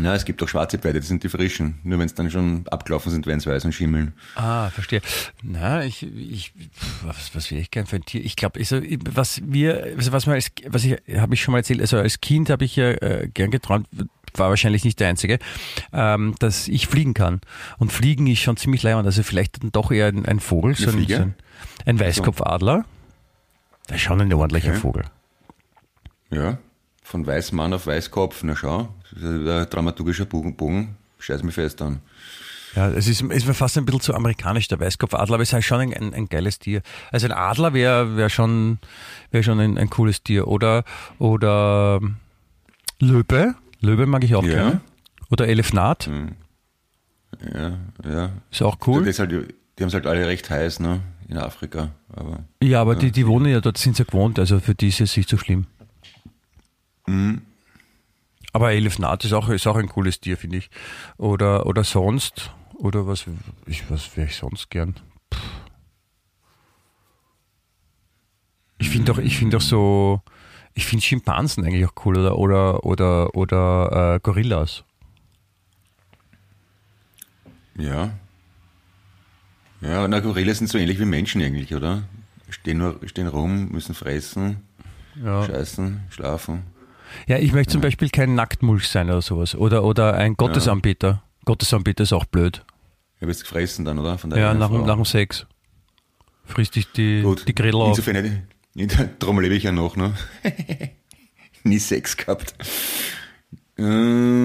Na, es gibt auch schwarze Pferde, das sind die frischen. Nur wenn es dann schon abgelaufen sind, werden sie weiß und schimmeln. Ah, verstehe. Na, ich, ich was, was wäre ich gern für ein Tier? Ich glaube, also, was wir, also was man als, was ich, habe ich schon mal erzählt, also als Kind habe ich ja äh, gern geträumt, war wahrscheinlich nicht der Einzige, ähm, dass ich fliegen kann. Und fliegen ist schon ziemlich leibend. Also vielleicht dann doch eher ein, ein Vogel, so ein, so ein, ein Weißkopfadler. Das ist schon ein ordentlicher Okay. Vogel. Ja, von Weißmann auf Weißkopf, na schau, das ist ein dramaturgischer Bogen, Bogen. scheiß mich fest an. Ja, es ist, ist mir fast ein bisschen zu amerikanisch, der Weißkopfadler, aber es ist halt schon ein, ein, ein geiles Tier. Also ein Adler wäre wär schon, wär schon ein, ein cooles Tier. Oder, oder Löwe. Löwe mag ich auch Ja. gerne. Oder Elefnat. Ja, ja. Ist auch cool. Halt, die haben es halt alle recht heiß, ne, in Afrika, aber Ja, aber die, die wohnen ja dort, sind ja gewohnt, also für die ist es nicht so schlimm. Mhm. Aber Elefnat ist auch, ist auch ein cooles Tier, finde ich. Oder, oder sonst, oder was, ich, was wäre ich sonst gern? Puh. Ich finde doch, ich finde doch so, ich finde Schimpansen eigentlich auch cool oder, oder, oder, oder äh, Gorillas. ja. Ja, na, Gorillas sind so ähnlich wie Menschen eigentlich, oder? Stehen nur, stehen rum, müssen fressen, Ja. scheißen, schlafen. Ja, ich möchte zum Beispiel kein Nacktmulch sein oder sowas. Oder, oder ein Gottesanbeter. Gottesanbeter ist auch blöd. Du bist gefressen dann, oder? Von der Ja, nach, Frau. nach dem Sex. Frisst dich die, Gut. die Grill auf. Insofern, darum lebe ich ja noch, ne? Nie Sex gehabt.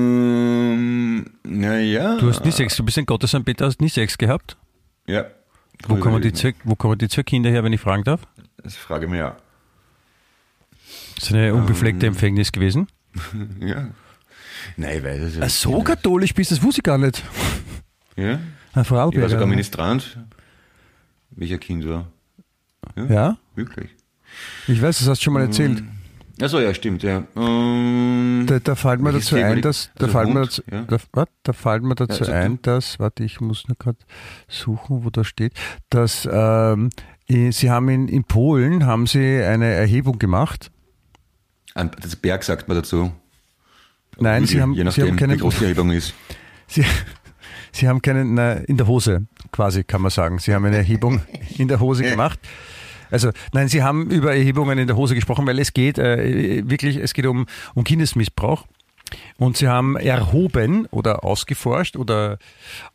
Ähm, naja. Du hast nie Sex, du bist ein Gottesanbeter, hast nie Sex gehabt? Ja. Wo kommen, die zwei, wo kommen die zwei Kinder her, wenn ich fragen darf? Das frage ich mich ja. Das ist eine unbefleckte Empfängnis gewesen. Ja. Nein, ich weiß es ja. So katholisch bist, das wusste ich gar nicht. Ja? Eine Frau Ich war sogar Ministrant, wie ich ein Kind war. Ja, Wirklich. ich weiß, das hast du schon mal erzählt. Achso, ja, stimmt, ja. Ähm, Da, da fällt mir dazu ein, dass da also fällt mir dazu, ja. da, wat, da fällt mir dazu also ein, dass, warte, ich muss nur gerade suchen, wo da steht, dass ähm, sie haben in, in Polen haben sie eine Erhebung gemacht. An- das Berg sagt man dazu. Nein, sie haben, Je sie nachdem, haben keine, wie groß die Erhebung ist. Sie, Sie haben keinen, na, in der Hose quasi, kann man sagen. Sie haben eine Erhebung in der Hose gemacht. Also, nein, Sie haben über Erhebungen in der Hose gesprochen, weil es geht äh, wirklich, es geht um, um Kindesmissbrauch. Und sie haben erhoben oder ausgeforscht oder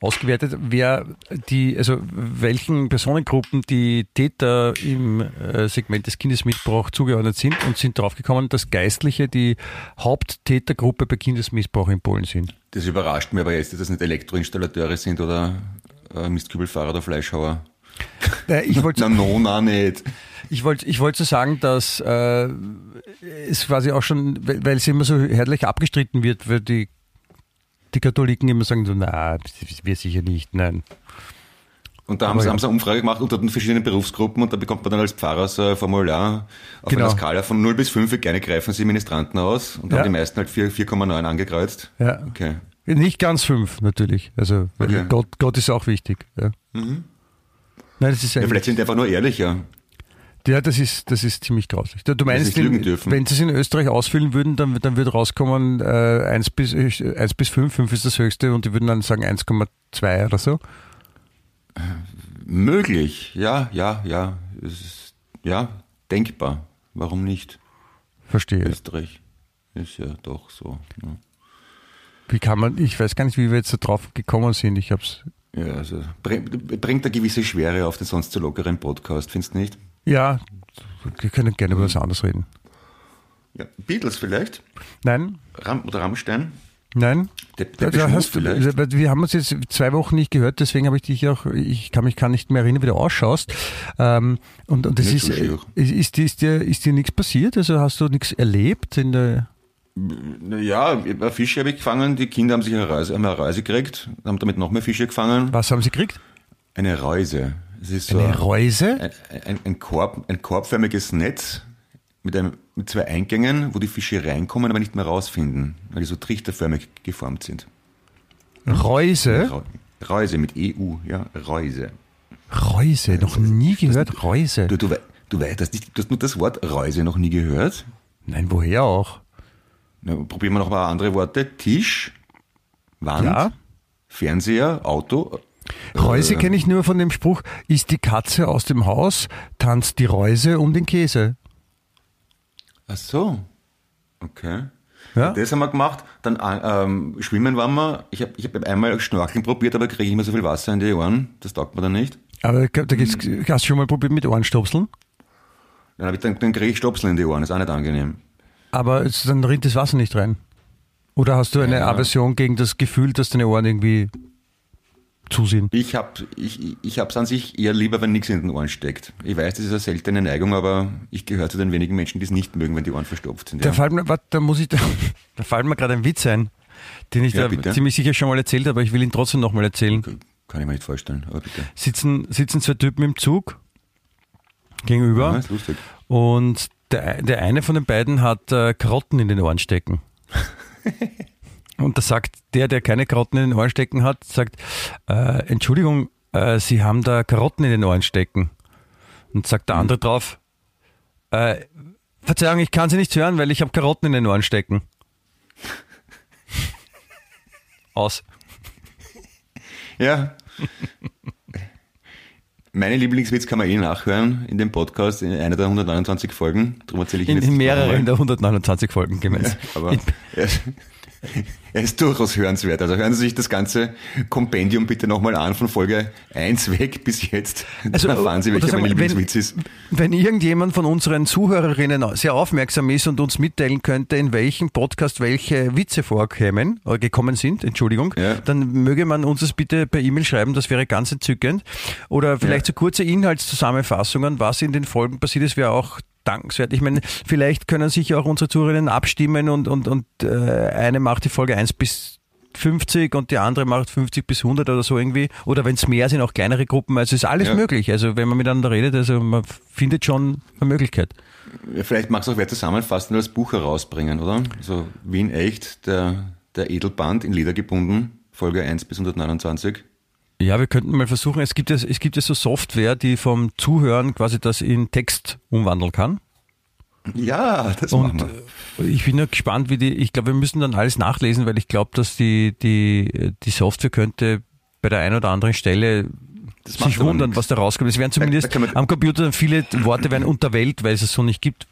ausgewertet, wer die, also welchen Personengruppen die Täter im äh, Segment des Kindesmissbrauchs zugeordnet sind und sind draufgekommen, dass Geistliche die Haupttätergruppe bei Kindesmissbrauch in Polen sind. Das überrascht mich aber jetzt, dass das nicht Elektroinstallateure sind oder äh, Mistkübelfahrer oder Fleischhauer. Ich wollte no, nicht. Ich wollte ich wollte sagen, dass äh, es quasi auch schon, weil es immer so herrlich abgestritten wird, weil die, die Katholiken immer sagen so, na, wir sicher nicht, nein. Und da haben sie, haben sie eine Umfrage gemacht unter den verschiedenen Berufsgruppen und da bekommt man dann als Pfarrer so ein Formular auf Genau. einer Skala von 0 bis 5, wie gerne greifen sie Ministranten aus und da Ja. haben die meisten halt 4 4,9 angekreuzt. Ja. Okay. Nicht ganz fünf, natürlich. Also weil Okay. Gott, Gott ist auch wichtig. Ja. Nein, das ist Ja, vielleicht sind die einfach nur ehrlicher. ja, das ist, das ist ziemlich grauslich. Du, meinst, dürfen. wenn sie es in Österreich ausfüllen würden, dann, dann würde rauskommen äh, 1 bis, äh, 1 bis 5, 5 ist das höchste und die würden dann sagen 1,2 oder so. Möglich, ja, ja, ja. Es ist, ja, denkbar. Warum nicht? Verstehe. Österreich ist ja doch so. ne? Wie kann man, ich weiß gar nicht, wie wir jetzt da drauf gekommen sind. Ich hab's, Ja, also bring- bringt eine gewisse Schwere auf den sonst so lockeren Podcast, findest du nicht? ja, wir können gerne über was anderes reden. Ja, Beatles vielleicht? Nein, Ram oder Rammstein? nein. Der da hast, wir haben uns jetzt zwei Wochen nicht gehört, deswegen habe ich dich auch, ich kann mich gar nicht mehr erinnern, wie du ausschaust. Ähm, und, und das ist, ist, ist, dir, ist dir nichts passiert? Also hast du nichts erlebt in der, Ja, ein Fische habe ich gefangen, die Kinder haben sich eine Reise, haben eine Reise gekriegt, haben damit noch mehr Fische gefangen. was haben sie gekriegt? Eine Reise. Es ist so Eine Reuse? ein, ein, ein, Korb, ein korbförmiges Netz mit, einem, mit zwei Eingängen, wo die Fische reinkommen, aber nicht mehr rausfinden, weil die so trichterförmig geformt sind. Reuse? Reu- Reuse mit EU, ja, Reuse. Reuse, noch nie gehört, Reuse. Du, du, du, weißt, das nicht- du hast nur das Wort Reuse noch nie gehört. Nein, woher auch? Na, probieren wir noch mal andere Worte. Tisch, Wand, Ja. Fernseher, Auto. Reuse Äh, kenne ich nur von dem Spruch, ist die Katze aus dem Haus, tanzt die Reuse um den Käse. Ach so. Okay. Ja? Das haben wir gemacht. Dann äh, ähm, schwimmen waren wir. Ich habe ich hab einmal Schnorcheln probiert, aber kriege ich immer so viel Wasser in die Ohren. Das taugt mir dann nicht. Aber da gibt's, hast du schon mal probiert mit Ohrenstopseln? Dann, ich, dann, dann kriege ich Stopsel in die Ohren. ist auch nicht angenehm. Aber es, dann rinnt das Wasser nicht rein. Oder hast du eine Ja. Aversion gegen das Gefühl, dass deine Ohren irgendwie zusehen? Ich habe ich, ich hab's an sich eher lieber, wenn nichts in den Ohren steckt. Ich weiß, das ist eine seltene Neigung, aber ich gehöre zu den wenigen Menschen, die es nicht mögen, wenn die Ohren verstopft sind. Da Ja. fällt mir, warte, da muss ich, da, da fällt mir gerade ein Witz ein, den ich Ja, da bitte. ziemlich sicher schon mal erzählt habe, aber ich will ihn trotzdem nochmal erzählen. Kann ich mir nicht vorstellen, aber bitte. Sitzen, sitzen zwei Typen im Zug gegenüber Ja, ist lustig. und der, der eine von den beiden hat äh, Karotten in den Ohren stecken. und da sagt der, der keine Karotten in den Ohren stecken hat, sagt, äh, Entschuldigung, äh, Sie haben da Karotten in den Ohren stecken. Und sagt der andere drauf, äh, Verzeihung, ich kann Sie nicht hören, weil ich habe Karotten in den Ohren stecken. Aus. Ja. Meine Lieblingswitz kann man eh nachhören in dem Podcast, in einer der 129 Folgen. Darum erzähle ich ihn In, jetzt in mehreren der 129 Folgen gemeint. Aber er ist, durchaus hörenswert. Also hören Sie sich das ganze Kompendium bitte nochmal an, von Folge 1 weg bis jetzt. Also, Dann erfahren Sie, welcher mein Lieblingswitz ist. Wenn irgendjemand von unseren Zuhörerinnen sehr aufmerksam ist und uns mitteilen könnte, in welchem Podcast welche Witze vorkämen, oder gekommen sind, Entschuldigung, Ja. dann möge man uns das bitte per E-Mail schreiben, das wäre ganz entzückend. Oder vielleicht Ja. so kurze Inhaltszusammenfassungen, was in den Folgen passiert ist, wäre auch dankenswert. Ich meine, vielleicht können sich ja auch unsere Zuhörerinnen abstimmen und, und, und äh, eine macht die Folge 1 bis 50 und die andere macht 50 bis 100 oder so irgendwie. Oder wenn es mehr sind, auch kleinere Gruppen. Also ist alles Ja. möglich. Also wenn man miteinander redet, also man findet schon eine Möglichkeit. Ja, Vielleicht magst du auch wer zusammenfassen und das Buch herausbringen, oder? So Wien echt, der, der Edelband in Leder gebunden, Folge 1 bis 129. Ja, wir könnten mal versuchen, es gibt ja, es gibt ja so Software, die vom Zuhören quasi das in Text umwandeln kann. Ja, das Und machen wir. äh, ich bin ja gespannt, wie die, ich glaube, wir müssen dann alles nachlesen, weil ich glaube, dass die, die, die Software könnte bei der einen oder anderen Stelle Das sich wundern, was da rauskommt. Es werden zumindest da man- am Computer dann viele Worte werden unterwählt, weil es es so nicht gibt.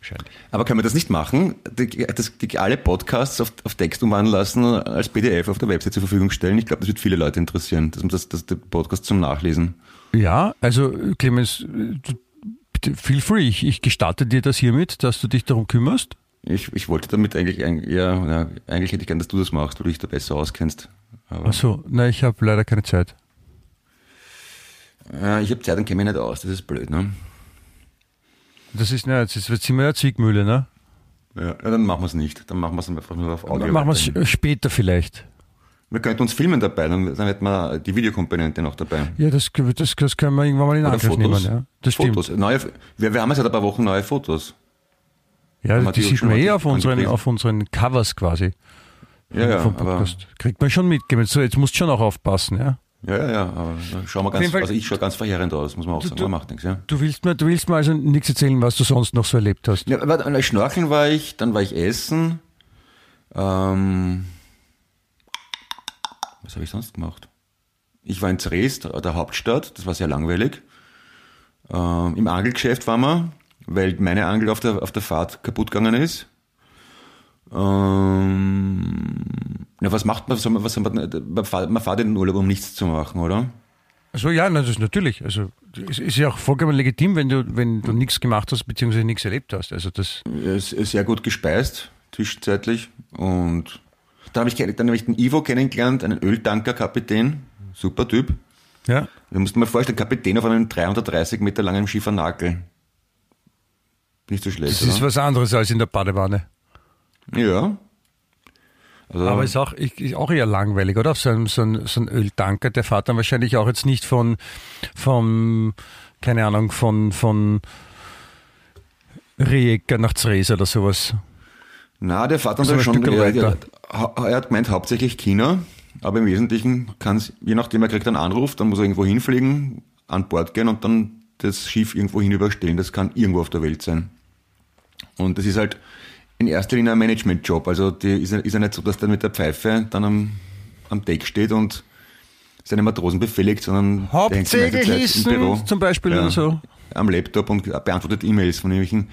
Aber können wir das nicht machen? Die, das, die, alle Podcasts auf, auf Text umwandeln lassen, als PDF auf der Website zur Verfügung stellen? Ich glaube, das wird viele Leute interessieren, dass das, das, der Podcast zum Nachlesen. Ja, also Clemens, feel free. Ich, ich gestatte dir das hiermit, dass du dich darum kümmerst. Ich, ich wollte damit eigentlich, eig- ja, ja, eigentlich hätte ich gern, dass du das machst, weil du dich da besser auskennst. Aber Achso, nein, ich habe leider keine Zeit. Ja, ich habe Zeit und kenne mich nicht aus, das ist blöd, ne? Das ist, na, jetzt ist- jetzt sind wir ja Zwickmühle, ne? Ja, dann machen wir es nicht. Dann machen wir es einfach nur auf Audio. Machen wir es später vielleicht. Wir könnten uns filmen dabei, dann, dann hätten wir die Videokomponente noch dabei. Ja, das, das, das können wir irgendwann mal in Oder Angriff Fotos. nehmen. Ja. Das stimmt. Fotos. Neue, wir, wir haben jetzt seit ein paar Wochen neue Fotos. Ja, die die sieht schon man eh auf unseren, auf unseren Covers quasi Ja, ja, vom Podcast. Kriegt man schon mit. So, jetzt musst du schon auch aufpassen, ja. Ja, ja, ja, aber wir jeden ganz, Fall- also ich schaue ganz verheerend aus, muss man auch sagen, du- man macht nichts, ja. Du willst mir, du willst mir also nichts erzählen, was du sonst noch so erlebt hast. Ja, aber dann Schnorcheln war ich, dann war ich essen. Ähm, was habe ich sonst gemacht? Ich war in Dresd, der Hauptstadt, das war sehr langweilig. Ähm, Im Angelgeschäft waren wir, weil meine Angel auf der, auf der Fahrt kaputt gegangen ist. Ähm, ja, was macht man, was man, fährt man fährt in den Urlaub, um nichts zu machen, oder? Also ja, das ist natürlich. Also es ist ja auch vollkommen legitim, wenn du, wenn du nichts gemacht hast, beziehungsweise nichts erlebt hast. Also das. Es ist sehr gut gespeist, zwischenzeitlich. Und dann habe ich, dann hab ich den Ivo kennengelernt, einen Öltankerkapitän. Super Typ. Ja. Da musst du mir vorstellen, Kapitän auf einem 330 Meter langen Schiefernakel. Nicht so schlecht, Das ist oder? was anderes als in der Badewanne. Ja. Also, Aber ist auch, ist auch eher langweilig, oder? So ein, so, ein, so ein Öltanker, der fährt dann wahrscheinlich auch jetzt nicht von, vom, keine Ahnung, von, von Rijeka nach Zres oder sowas. na, der fährt dann So schon, er, er, er hat gemeint hauptsächlich China, aber im Wesentlichen kann es, je nachdem er kriegt einen Anruf, dann muss er irgendwo hinfliegen, an Bord gehen und dann das Schiff irgendwo hinüberstellen. Das kann irgendwo auf der Welt sein. Und das ist halt in erster Linie ein Managementjob. Also die ist, ja- ist ja nicht so, dass der mit der Pfeife dann am, am Deck steht und seine Matrosen befehligt, sondern Hauptsegel Zeit im Büro. zum Beispiel oder so. Am Laptop und beantwortet E-Mails von irgendwelchen.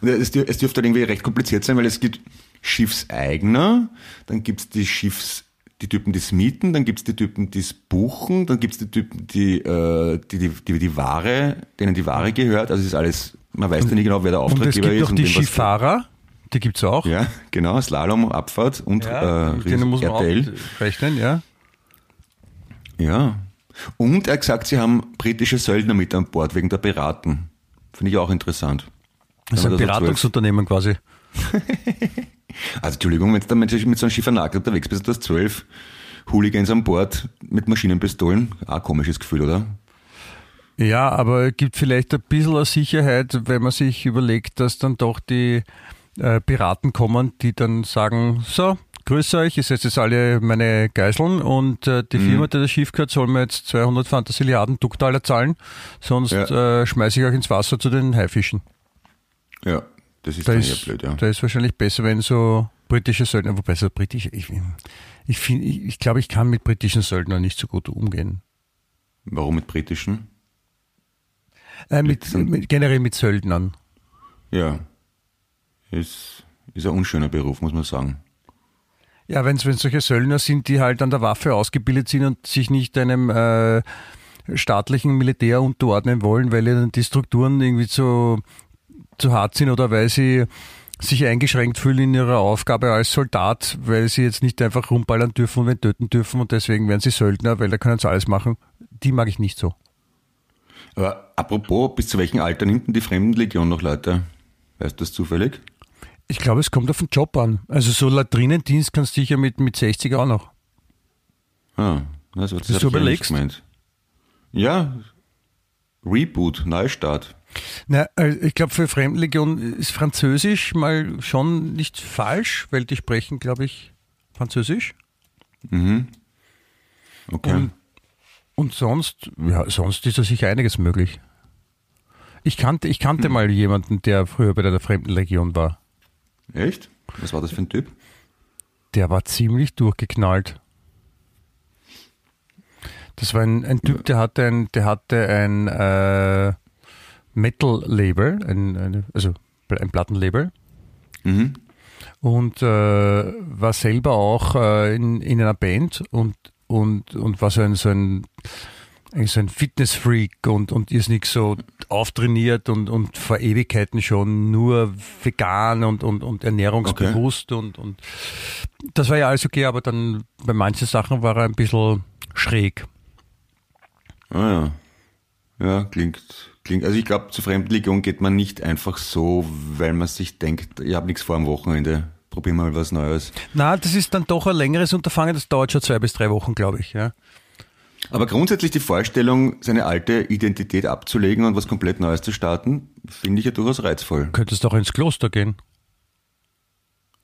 Und es, es dürfte halt irgendwie recht kompliziert sein, weil es gibt Schiffseigner, dann gibt's die Schiffs, die Typen, die es mieten, dann gibt's die Typen, die es buchen, dann gibt's die Typen, die, äh, die, die, die, die Ware, denen die Ware gehört. Also es ist alles, man weiß ja nie genau, wer der Und es Auftraggeber gibt ist. auch die was- Skifahrer, die gibt's auch. Ja, genau, Slalom, Abfahrt und Ja, äh, denen muss man auch RTL. rechnen, ja. Ja. Und er hat gesagt, sie haben britische Söldner mit an Bord wegen der Piraten. Finde ich auch interessant. Das ist ein Beratungsunternehmen quasi. Also Entschuldigung, wenn du dann mit so einem Schiffernakel unterwegs bist, du hast zwölf Hooligans an Bord mit Maschinenpistolen, auch ein komisches Gefühl, oder? Ja, aber es gibt vielleicht ein bisschen Sicherheit, wenn man sich überlegt, dass dann doch die äh, Piraten kommen, die dann sagen, so, grüß euch, ich setze jetzt alle meine Geiseln und äh, Mhm. die Firma, die das Schiff gehört, soll mir jetzt 200 Fantasiliarden Ducktaler zahlen, sonst Ja. äh, schmeiße ich euch ins Wasser zu den Haifischen. Ja, das ist Da ist, eher blöd, ja. da ist wahrscheinlich besser, wenn so britische Söldner, wobei so britische, ich, ich, find, ich, ich glaube, ich kann mit britischen Söldnern nicht so gut umgehen. Warum mit britischen? Äh, mit, mit, generell mit Söldnern. Ja. Ist, ist ein unschöner Beruf, muss man sagen. Ja, wenn es solche Söldner sind, die halt an der Waffe ausgebildet sind und sich nicht einem äh, staatlichen Militär unterordnen wollen, weil ihnen die Strukturen irgendwie zu, zu hart sind oder weil sie sich eingeschränkt fühlen in ihrer Aufgabe als Soldat, weil sie jetzt nicht einfach rumballern dürfen und wen töten dürfen und deswegen werden sie Söldner, weil da können sie alles machen. Die mag ich nicht so. Aber apropos, bis zu welchem Alter nimmt denn die Fremdenlegion noch Leute? Weißt du das zufällig? Ich glaube, es kommt auf den Job an. Also so Latrinendienst kannst du sicher mit, mit 60 auch noch. Ah, also das hab du ja überlegst? gemeint. Ja, Reboot, Neustart. Na, äh, ich glaube, für Fremdenlegion ist Französisch mal schon nicht falsch, weil die sprechen, glaube ich, Französisch. Mhm. Okay. Und, und sonst, ja, sonst ist da sicher einiges möglich. Ich kannte, ich kannte mal jemanden, der früher bei der Fremdenlegion war. Echt? Was war das für ein Typ? Der war ziemlich durchgeknallt. Das war ein, ein Typ, der hatte ein, der hatte ein äh, Metal-Label, ein, also ein Plattenlabel. Mhm. Und äh, war selber auch äh, in, in einer Band und, und, und war so ein, so ein, eigentlich so ein Fitnessfreak und, und ist nicht so auftrainiert und, und vor Ewigkeiten schon nur vegan und, und, und ernährungsbewusst und, und das war ja alles okay, aber dann bei manchen Sachen war er ein bisschen schräg. Ah ja. Ja, klingt, klingt. Also ich glaube, zur Fremdenlegion geht man nicht einfach so, weil man sich denkt, ich habe nichts vor am Wochenende. Probieren wir mal was Neues. Na, das ist dann doch ein längeres Unterfangen, das dauert schon zwei bis drei Wochen, glaube ich, ja. Aber grundsätzlich die Vorstellung, seine alte Identität abzulegen und was komplett Neues zu starten, finde ich ja durchaus reizvoll. Könntest doch ins Kloster gehen.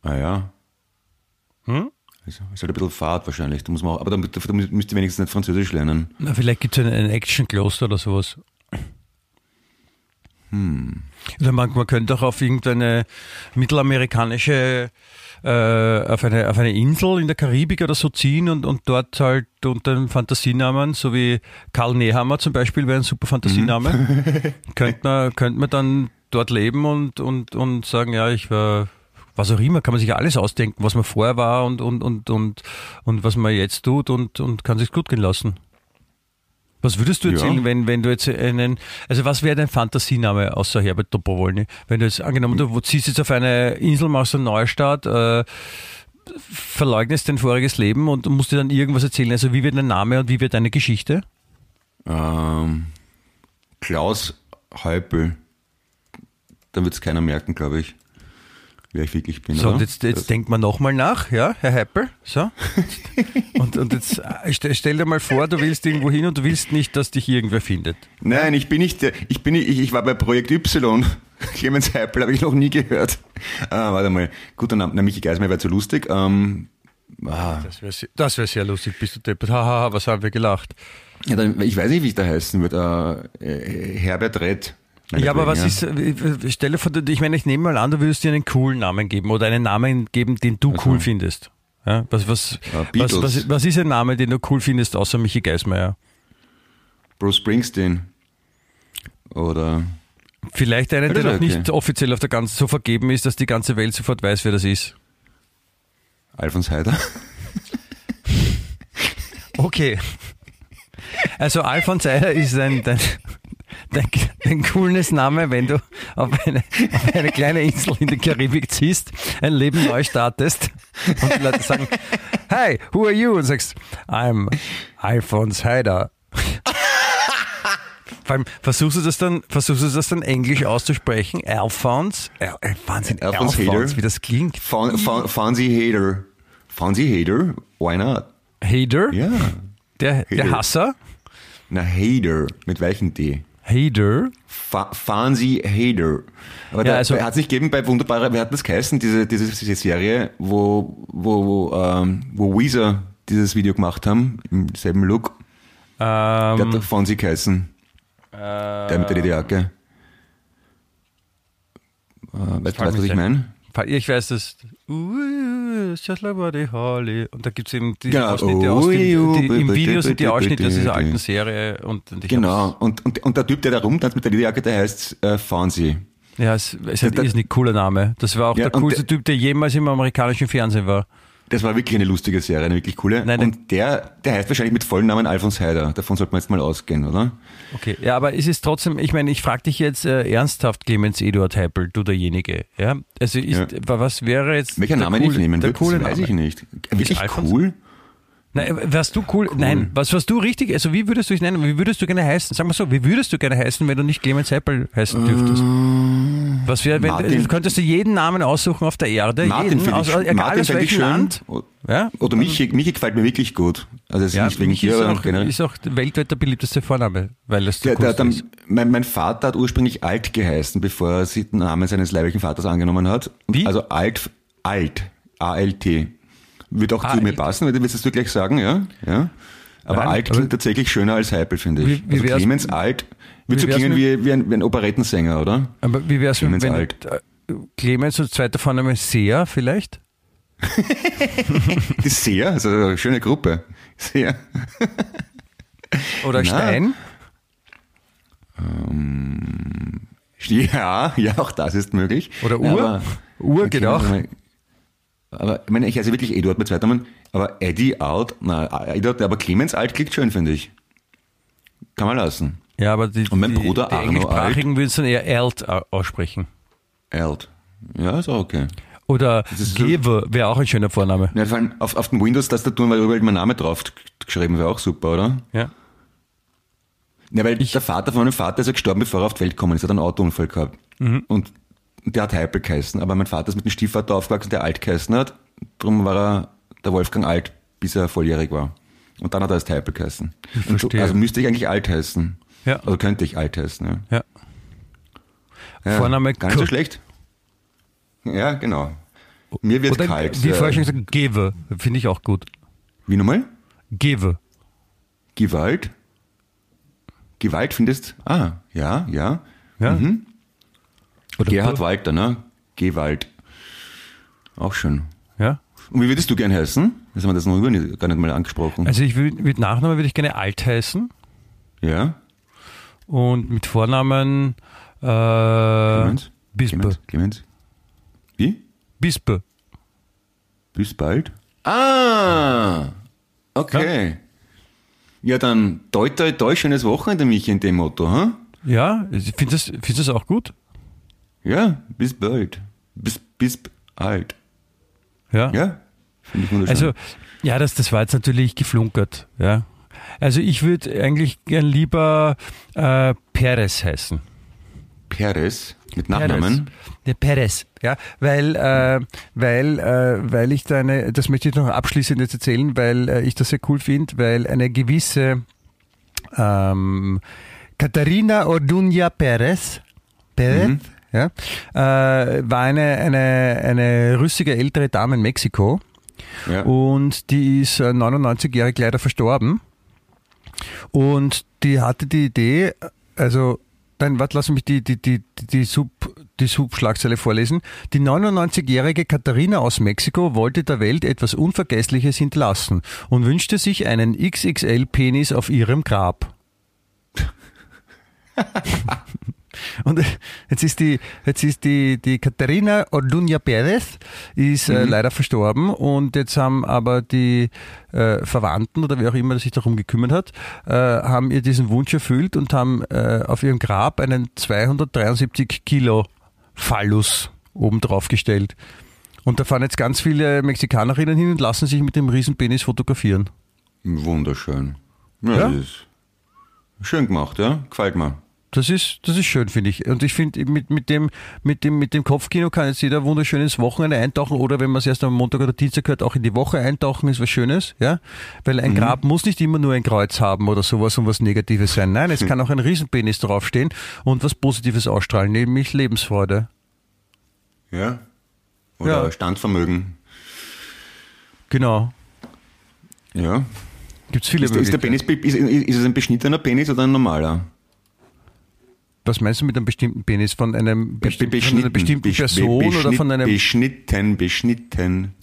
Ah ja. Hm? Also, ist halt ein bisschen Fahrt wahrscheinlich. Da muss man auch, aber da, da müsst ihr wenigstens nicht Französisch lernen. Na, vielleicht gibt es ein, ein Action-Kloster oder sowas. Hm. Oder man, man könnte auch auf irgendeine mittelamerikanische, äh, auf, eine, auf eine Insel in der Karibik oder so ziehen und, und dort halt unter einem Fantasienamen, so wie Karl Nehammer zum Beispiel wäre ein super Fantasiename, könnte man, könnte man dann dort leben und, und, und sagen, ja, ich war was auch immer, kann man sich ja alles ausdenken, was man vorher war und, und, und, und, und was man jetzt tut und, und kann sich gut gehen lassen. Was würdest du erzählen, ja. wenn, wenn du jetzt einen, also was wäre dein Fantasiename außer Herbert Dobrowolny? Wenn du jetzt angenommen, du ziehst jetzt auf eine Insel, machst einen Neustart, äh, verleugnest dein voriges Leben und musst dir dann irgendwas erzählen. Also wie wird dein Name und wie wird deine Geschichte? Ähm, Klaus Häupl. Dann wird es keiner merken, glaube ich wer ich wirklich bin. So, oder? und jetzt, jetzt denkt man nochmal nach, ja, Herr Heppel. So. und, und jetzt äh, stell, dir mal vor, du willst irgendwo hin und du willst nicht, dass dich irgendwer findet. Nein, ich bin nicht der, ich bin ich, ich war bei Projekt Y. Clemens Heppel habe ich noch nie gehört. Ah, warte mal. Guter Name, na, Michi Geismeier wäre zu lustig. Ähm, ah. Das wäre sehr, wär sehr lustig, bist du deppert. Haha, was haben wir gelacht? Ja, dann, ich weiß nicht, wie ich da heißen würde. Äh, äh Herbert Redd. Ja, aber was ist, ich stelle vor, ich meine, ich nehme mal an, du würdest dir einen coolen Namen geben oder einen Namen geben, den du also. cool findest. Ja, was, was, ja, was, was, was, ist ein Name, den du cool findest, außer Michi Geismeier? Bruce Springsteen. Oder. Vielleicht einen, der noch okay. nicht offiziell auf der ganzen so vergeben ist, dass die ganze Welt sofort weiß, wer das ist. Alfons Heider. okay. Also Alfons Heider ist ein, dein, dein, dein cooles Name, wenn du auf eine, auf eine kleine Insel in der Karibik ziehst, ein Leben neu startest und die Leute sagen, Hi, who are you? Und sagst, I'm Alphonse Heider. Vor allem versuchst du das dann, versuchst du das dann Englisch auszusprechen? Alphonse? Al äh, Wahnsinn, Alphonse, Alphonse wie das klingt. Fonzie Hader. Fonzie Hader? Why not? Hader? Ja. Der, der Hasser? Na, Hader. Mit welchem D? Hader. Fancy Hader. Aber ja, also, er hat es nicht gegeben bei Wunderbare, wer hat das geheißen, diese, diese, diese Serie, wo, wo, wo, ähm, wo Weezer dieses Video gemacht haben, im selben Look. Ähm, der hat doch Fonzie geheißen. Äh, der mit der Lederjacke. Äh, weißt du, was ich meine? Ich weiß das. just like Buddy Holly. Und da gibt es eben die genau. Ausschnitte aus dem, die, im Video sind die Ausschnitte aus dieser alten Serie. Und, und genau. Und, und, und der Typ, der da rumtanzt mit der Lederjacke, der heißt äh, Fonzie. Ja, es, es ist ein cooler Name. Das war auch ja, der coolste Typ, der jemals im amerikanischen Fernsehen war. Das war wirklich eine lustige Serie, eine wirklich coole. Nein, und der, der heißt wahrscheinlich mit vollen Namen Alfons Heider. Davon sollte man jetzt mal ausgehen, oder? Okay, ja, aber es ist trotzdem, ich meine, ich frage dich jetzt äh, ernsthaft, Clemens Eduard Heipel, du derjenige. Ja? Also ist, ja. was wäre jetzt. Welcher Name cool, ich nehmen würde, das weiß ich nicht. Wirklich cool? Nein, wärst du cool? cool? Nein, was warst du richtig? Also wie würdest du dich nennen? Wie würdest du gerne heißen? Sag mal so, wie würdest du gerne heißen, wenn du nicht Clemens Heppel heißen dürftest? Uh, was wäre, wenn könntest du jeden Namen aussuchen auf der Erde? Martin jeden, aus, egal Martin aus welchem Land. Ja? Oder Michi, Michi gefällt mir wirklich gut. Also es ist ja, nicht wegen dir, aber generell. ist auch weltweit der beliebteste Vorname, weil es der, der, der, ist. Mein, mein Vater hat ursprünglich Alt geheißen, bevor er den Namen seines leiblichen Vaters angenommen hat. Wie? Also Alt, Alt, A-L-T. Wird auch ah, zu mir passen, weil du willst es gleich sagen, ja? ja. Aber Nein, alt klingt tatsächlich schöner als Heipel, finde ich. Wie, wie also Clemens alt wird so klingen wie, wie, ein, wie ein Operettensänger, oder? Aber wie wär's, Clemens wenn alt. Äh, Clemens und zweiter Vorname Sea vielleicht? die Sea, also eine schöne Gruppe. Sea. Oder Na. Stein? Ja, ja, auch das ist möglich. Oder Uhr? Aber, Uhr geht auch. mal. Aber ich meine, ich heiße wirklich Eduard mit Zweitermann, aber Eddie Alt, na, Eduard, aber Clemens Alt klingt schön, finde ich. Kann man lassen. Ja, aber die, Und mein die, Bruder die Arno Englischsprachigen würden es dann eher Alt au- aussprechen. Alt. Ja, ist auch okay. Oder so- Gewe wäre auch ein schöner Vorname. Ja, vor allem auf, auf den Windows-Tastaturen war überall mein Name drauf geschrieben, wäre auch super, oder? Ja. Ja, weil der Vater von meinem Vater ist ja gestorben, bevor er auf die Welt gekommen ist. Er hat einen Autounfall gehabt. Mhm. Und der hat Heipel geheißen. Aber mein Vater ist mit einem Stiefvater aufgewachsen, der Alt geheißen hat. Darum war er der Wolfgang Alt, bis er volljährig war. Und dann hat er erst Heipel geheißen. So, also müsste ich eigentlich Alt heißen. Ja. Also könnte ich Alt heißen, ja. Ja. Vorname Gar nicht so schlecht. Ja, genau. Mir wird Oder kalt. wie ja. vorher schon gesagt, Gewe, finde ich auch gut. Wie nochmal? Gewe. Gewalt? Gewalt findest? Ah, ja, ja. Ja. Oder Gerhard P. Walter, ne? Gewalt. Auch schön. Ja. Und wie würdest du gern heißen? Das haben wir das noch gar nicht mal angesprochen. Also ich würde mit Nachnamen würde ich gerne Alt heißen ja? Und mit Vornamen äh, Clemens? Bispe. Clemens? Clemens? Wie? Bispe. Bis bald? Ah! Okay. Ja, dann toi toi toi, schönes Wochenende, mich in dem Motto, ha? Ja, findest du das, findest du das auch gut? Ja, bis bald. Bis, bis alt. Ja. Ja? Finde ich wunderschön. Also, ja, das, das war jetzt natürlich geflunkert. Ja. Also ich würde eigentlich gern lieber äh, Perez heißen. Perez mit Nachnamen. Der Perez, ja, weil, äh, weil, äh, weil ich da eine, das möchte ich noch abschließend jetzt erzählen, weil äh, ich das sehr cool finde, weil eine gewisse ähm, Katharina Orduña Perez, Perez, ja, äh, war eine, eine, eine rüssige ältere Dame in Mexiko Ja. und die ist äh, 99-jährig leider verstorben. Und die hatte die Idee, also, nein, warte, lass mich die, die, die, die, die, Sub, die Subschlagzeile vorlesen. Die 99-jährige Katharina aus Mexiko wollte der Welt etwas Unvergessliches hinterlassen und wünschte sich einen XXL-Penis auf ihrem Grab. Und jetzt ist die, jetzt ist die, die Katharina Orduña Perez ist äh, leider verstorben und jetzt haben aber die äh, Verwandten oder wer auch immer sich darum gekümmert hat, äh, haben ihr diesen Wunsch erfüllt und haben äh, auf ihrem Grab einen 273 Kilo Phallus oben drauf gestellt. Und da fahren jetzt ganz viele Mexikanerinnen hin und lassen sich mit dem Riesenpenis fotografieren. Wunderschön. Ja, Ja? Schön gemacht, ja? Gefällt mir. Das ist, das ist schön, finde ich. Und ich finde, mit, mit, dem, mit, dem, mit dem Kopfkino kann jetzt jeder wunderschön ins Wochenende eintauchen oder wenn man es erst am Montag oder Dienstag hört, auch in die Woche eintauchen, ist was Schönes, ja. Weil ein Grab muss nicht immer nur ein Kreuz haben oder sowas und was Negatives sein. Nein, es kann auch ein Riesenpenis draufstehen und was Positives ausstrahlen, nämlich Lebensfreude. Ja? Oder Ja. Standvermögen. Genau. Ja. Gibt's viele Ist, ist, der. Penis, ist, ist es ein beschnittener Penis oder ein normaler? Was meinst du mit einem bestimmten Penis? Von, einem Be- besti von einer bestimmten Besch- Person be- oder von einem... Beschnitten, beschnitten.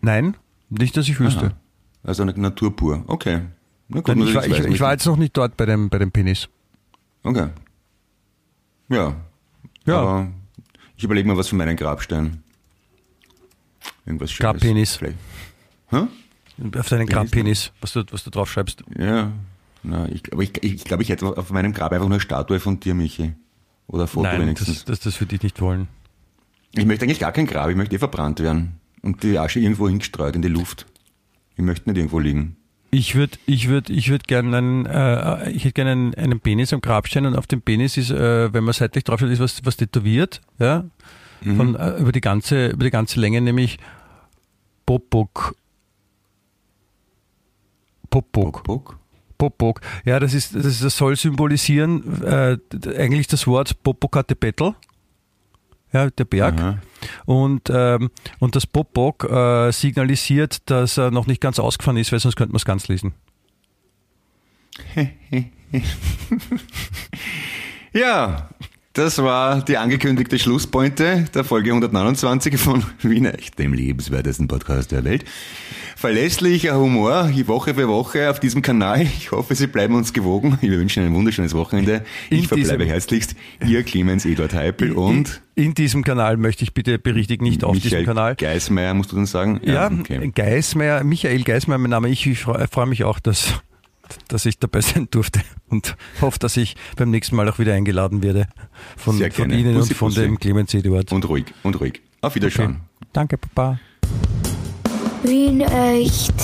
Nein, nicht, dass ich wüsste. Aha. Also eine Natur pur. Okay. Na gut, Nein, ich, dass war, ich, ich war jetzt noch nicht dort bei dem, bei dem Penis. Okay. Ja. Ja. Aber ich überlege mir was für meinen Grabstein. Irgendwas Schönes. Grabpenis. Vielleicht. Hä? Auf deinen Penis, Grabpenis, was du, was du drauf schreibst. Ja. Na, ich, aber ich, ich glaube, ich hätte auf meinem Grab einfach nur eine Statue von dir, Michi. Oder ein Foto Nein, wenigstens. das, das, das würde ich nicht wollen. Ich möchte eigentlich gar kein Grab, ich möchte eh verbrannt werden. Und die Asche irgendwo hingestreut in die Luft. Ich möchte nicht irgendwo liegen. Ich würde ich würd, ich würd gerne einen, äh, ich hätte gerne einen, einen Penis am Grabstein und auf dem Penis ist, äh, wenn man seitlich draufschaut, ist was, was tätowiert, ja, von, äh, über, die ganze, über die ganze Länge, nämlich Popok. Popok. Bock? Popok. Ja, das ist, das, soll symbolisieren, äh, eigentlich das Wort Popocatépetl. Ja, der Berg. Aha. Und, ähm, und das Popok äh, signalisiert, dass er noch nicht ganz ausgefahren ist, weil sonst könnte man es ganz lesen. Ja, das war die angekündigte Schlusspointe der Folge 129 von Wiener Echt, dem lebenswertesten Podcast der Welt. verlässlicher Humor, Woche für Woche auf diesem Kanal. Ich hoffe, Sie bleiben uns gewogen. Wir wünschen ein wunderschönes Wochenende. Ich verbleibe herzlichst Ihr Clemens Eduard Heipel und In, diesem Kanal möchte ich bitte berichtigen, nicht auf Michael diesem Kanal. Geismeier, musst du dann sagen? Ja, okay. Geismeier, Michael Geismeier, mein Name. Ich, ich freue freu mich auch, dass, dass ich dabei sein durfte und hoffe, dass ich beim nächsten Mal auch wieder eingeladen werde von, Sehr von. Ihnen Bussi, und von Bussi. dem Clemens Eduard. Und ruhig, und ruhig. Auf Wiederschauen. Danke, Papa. Wien echt.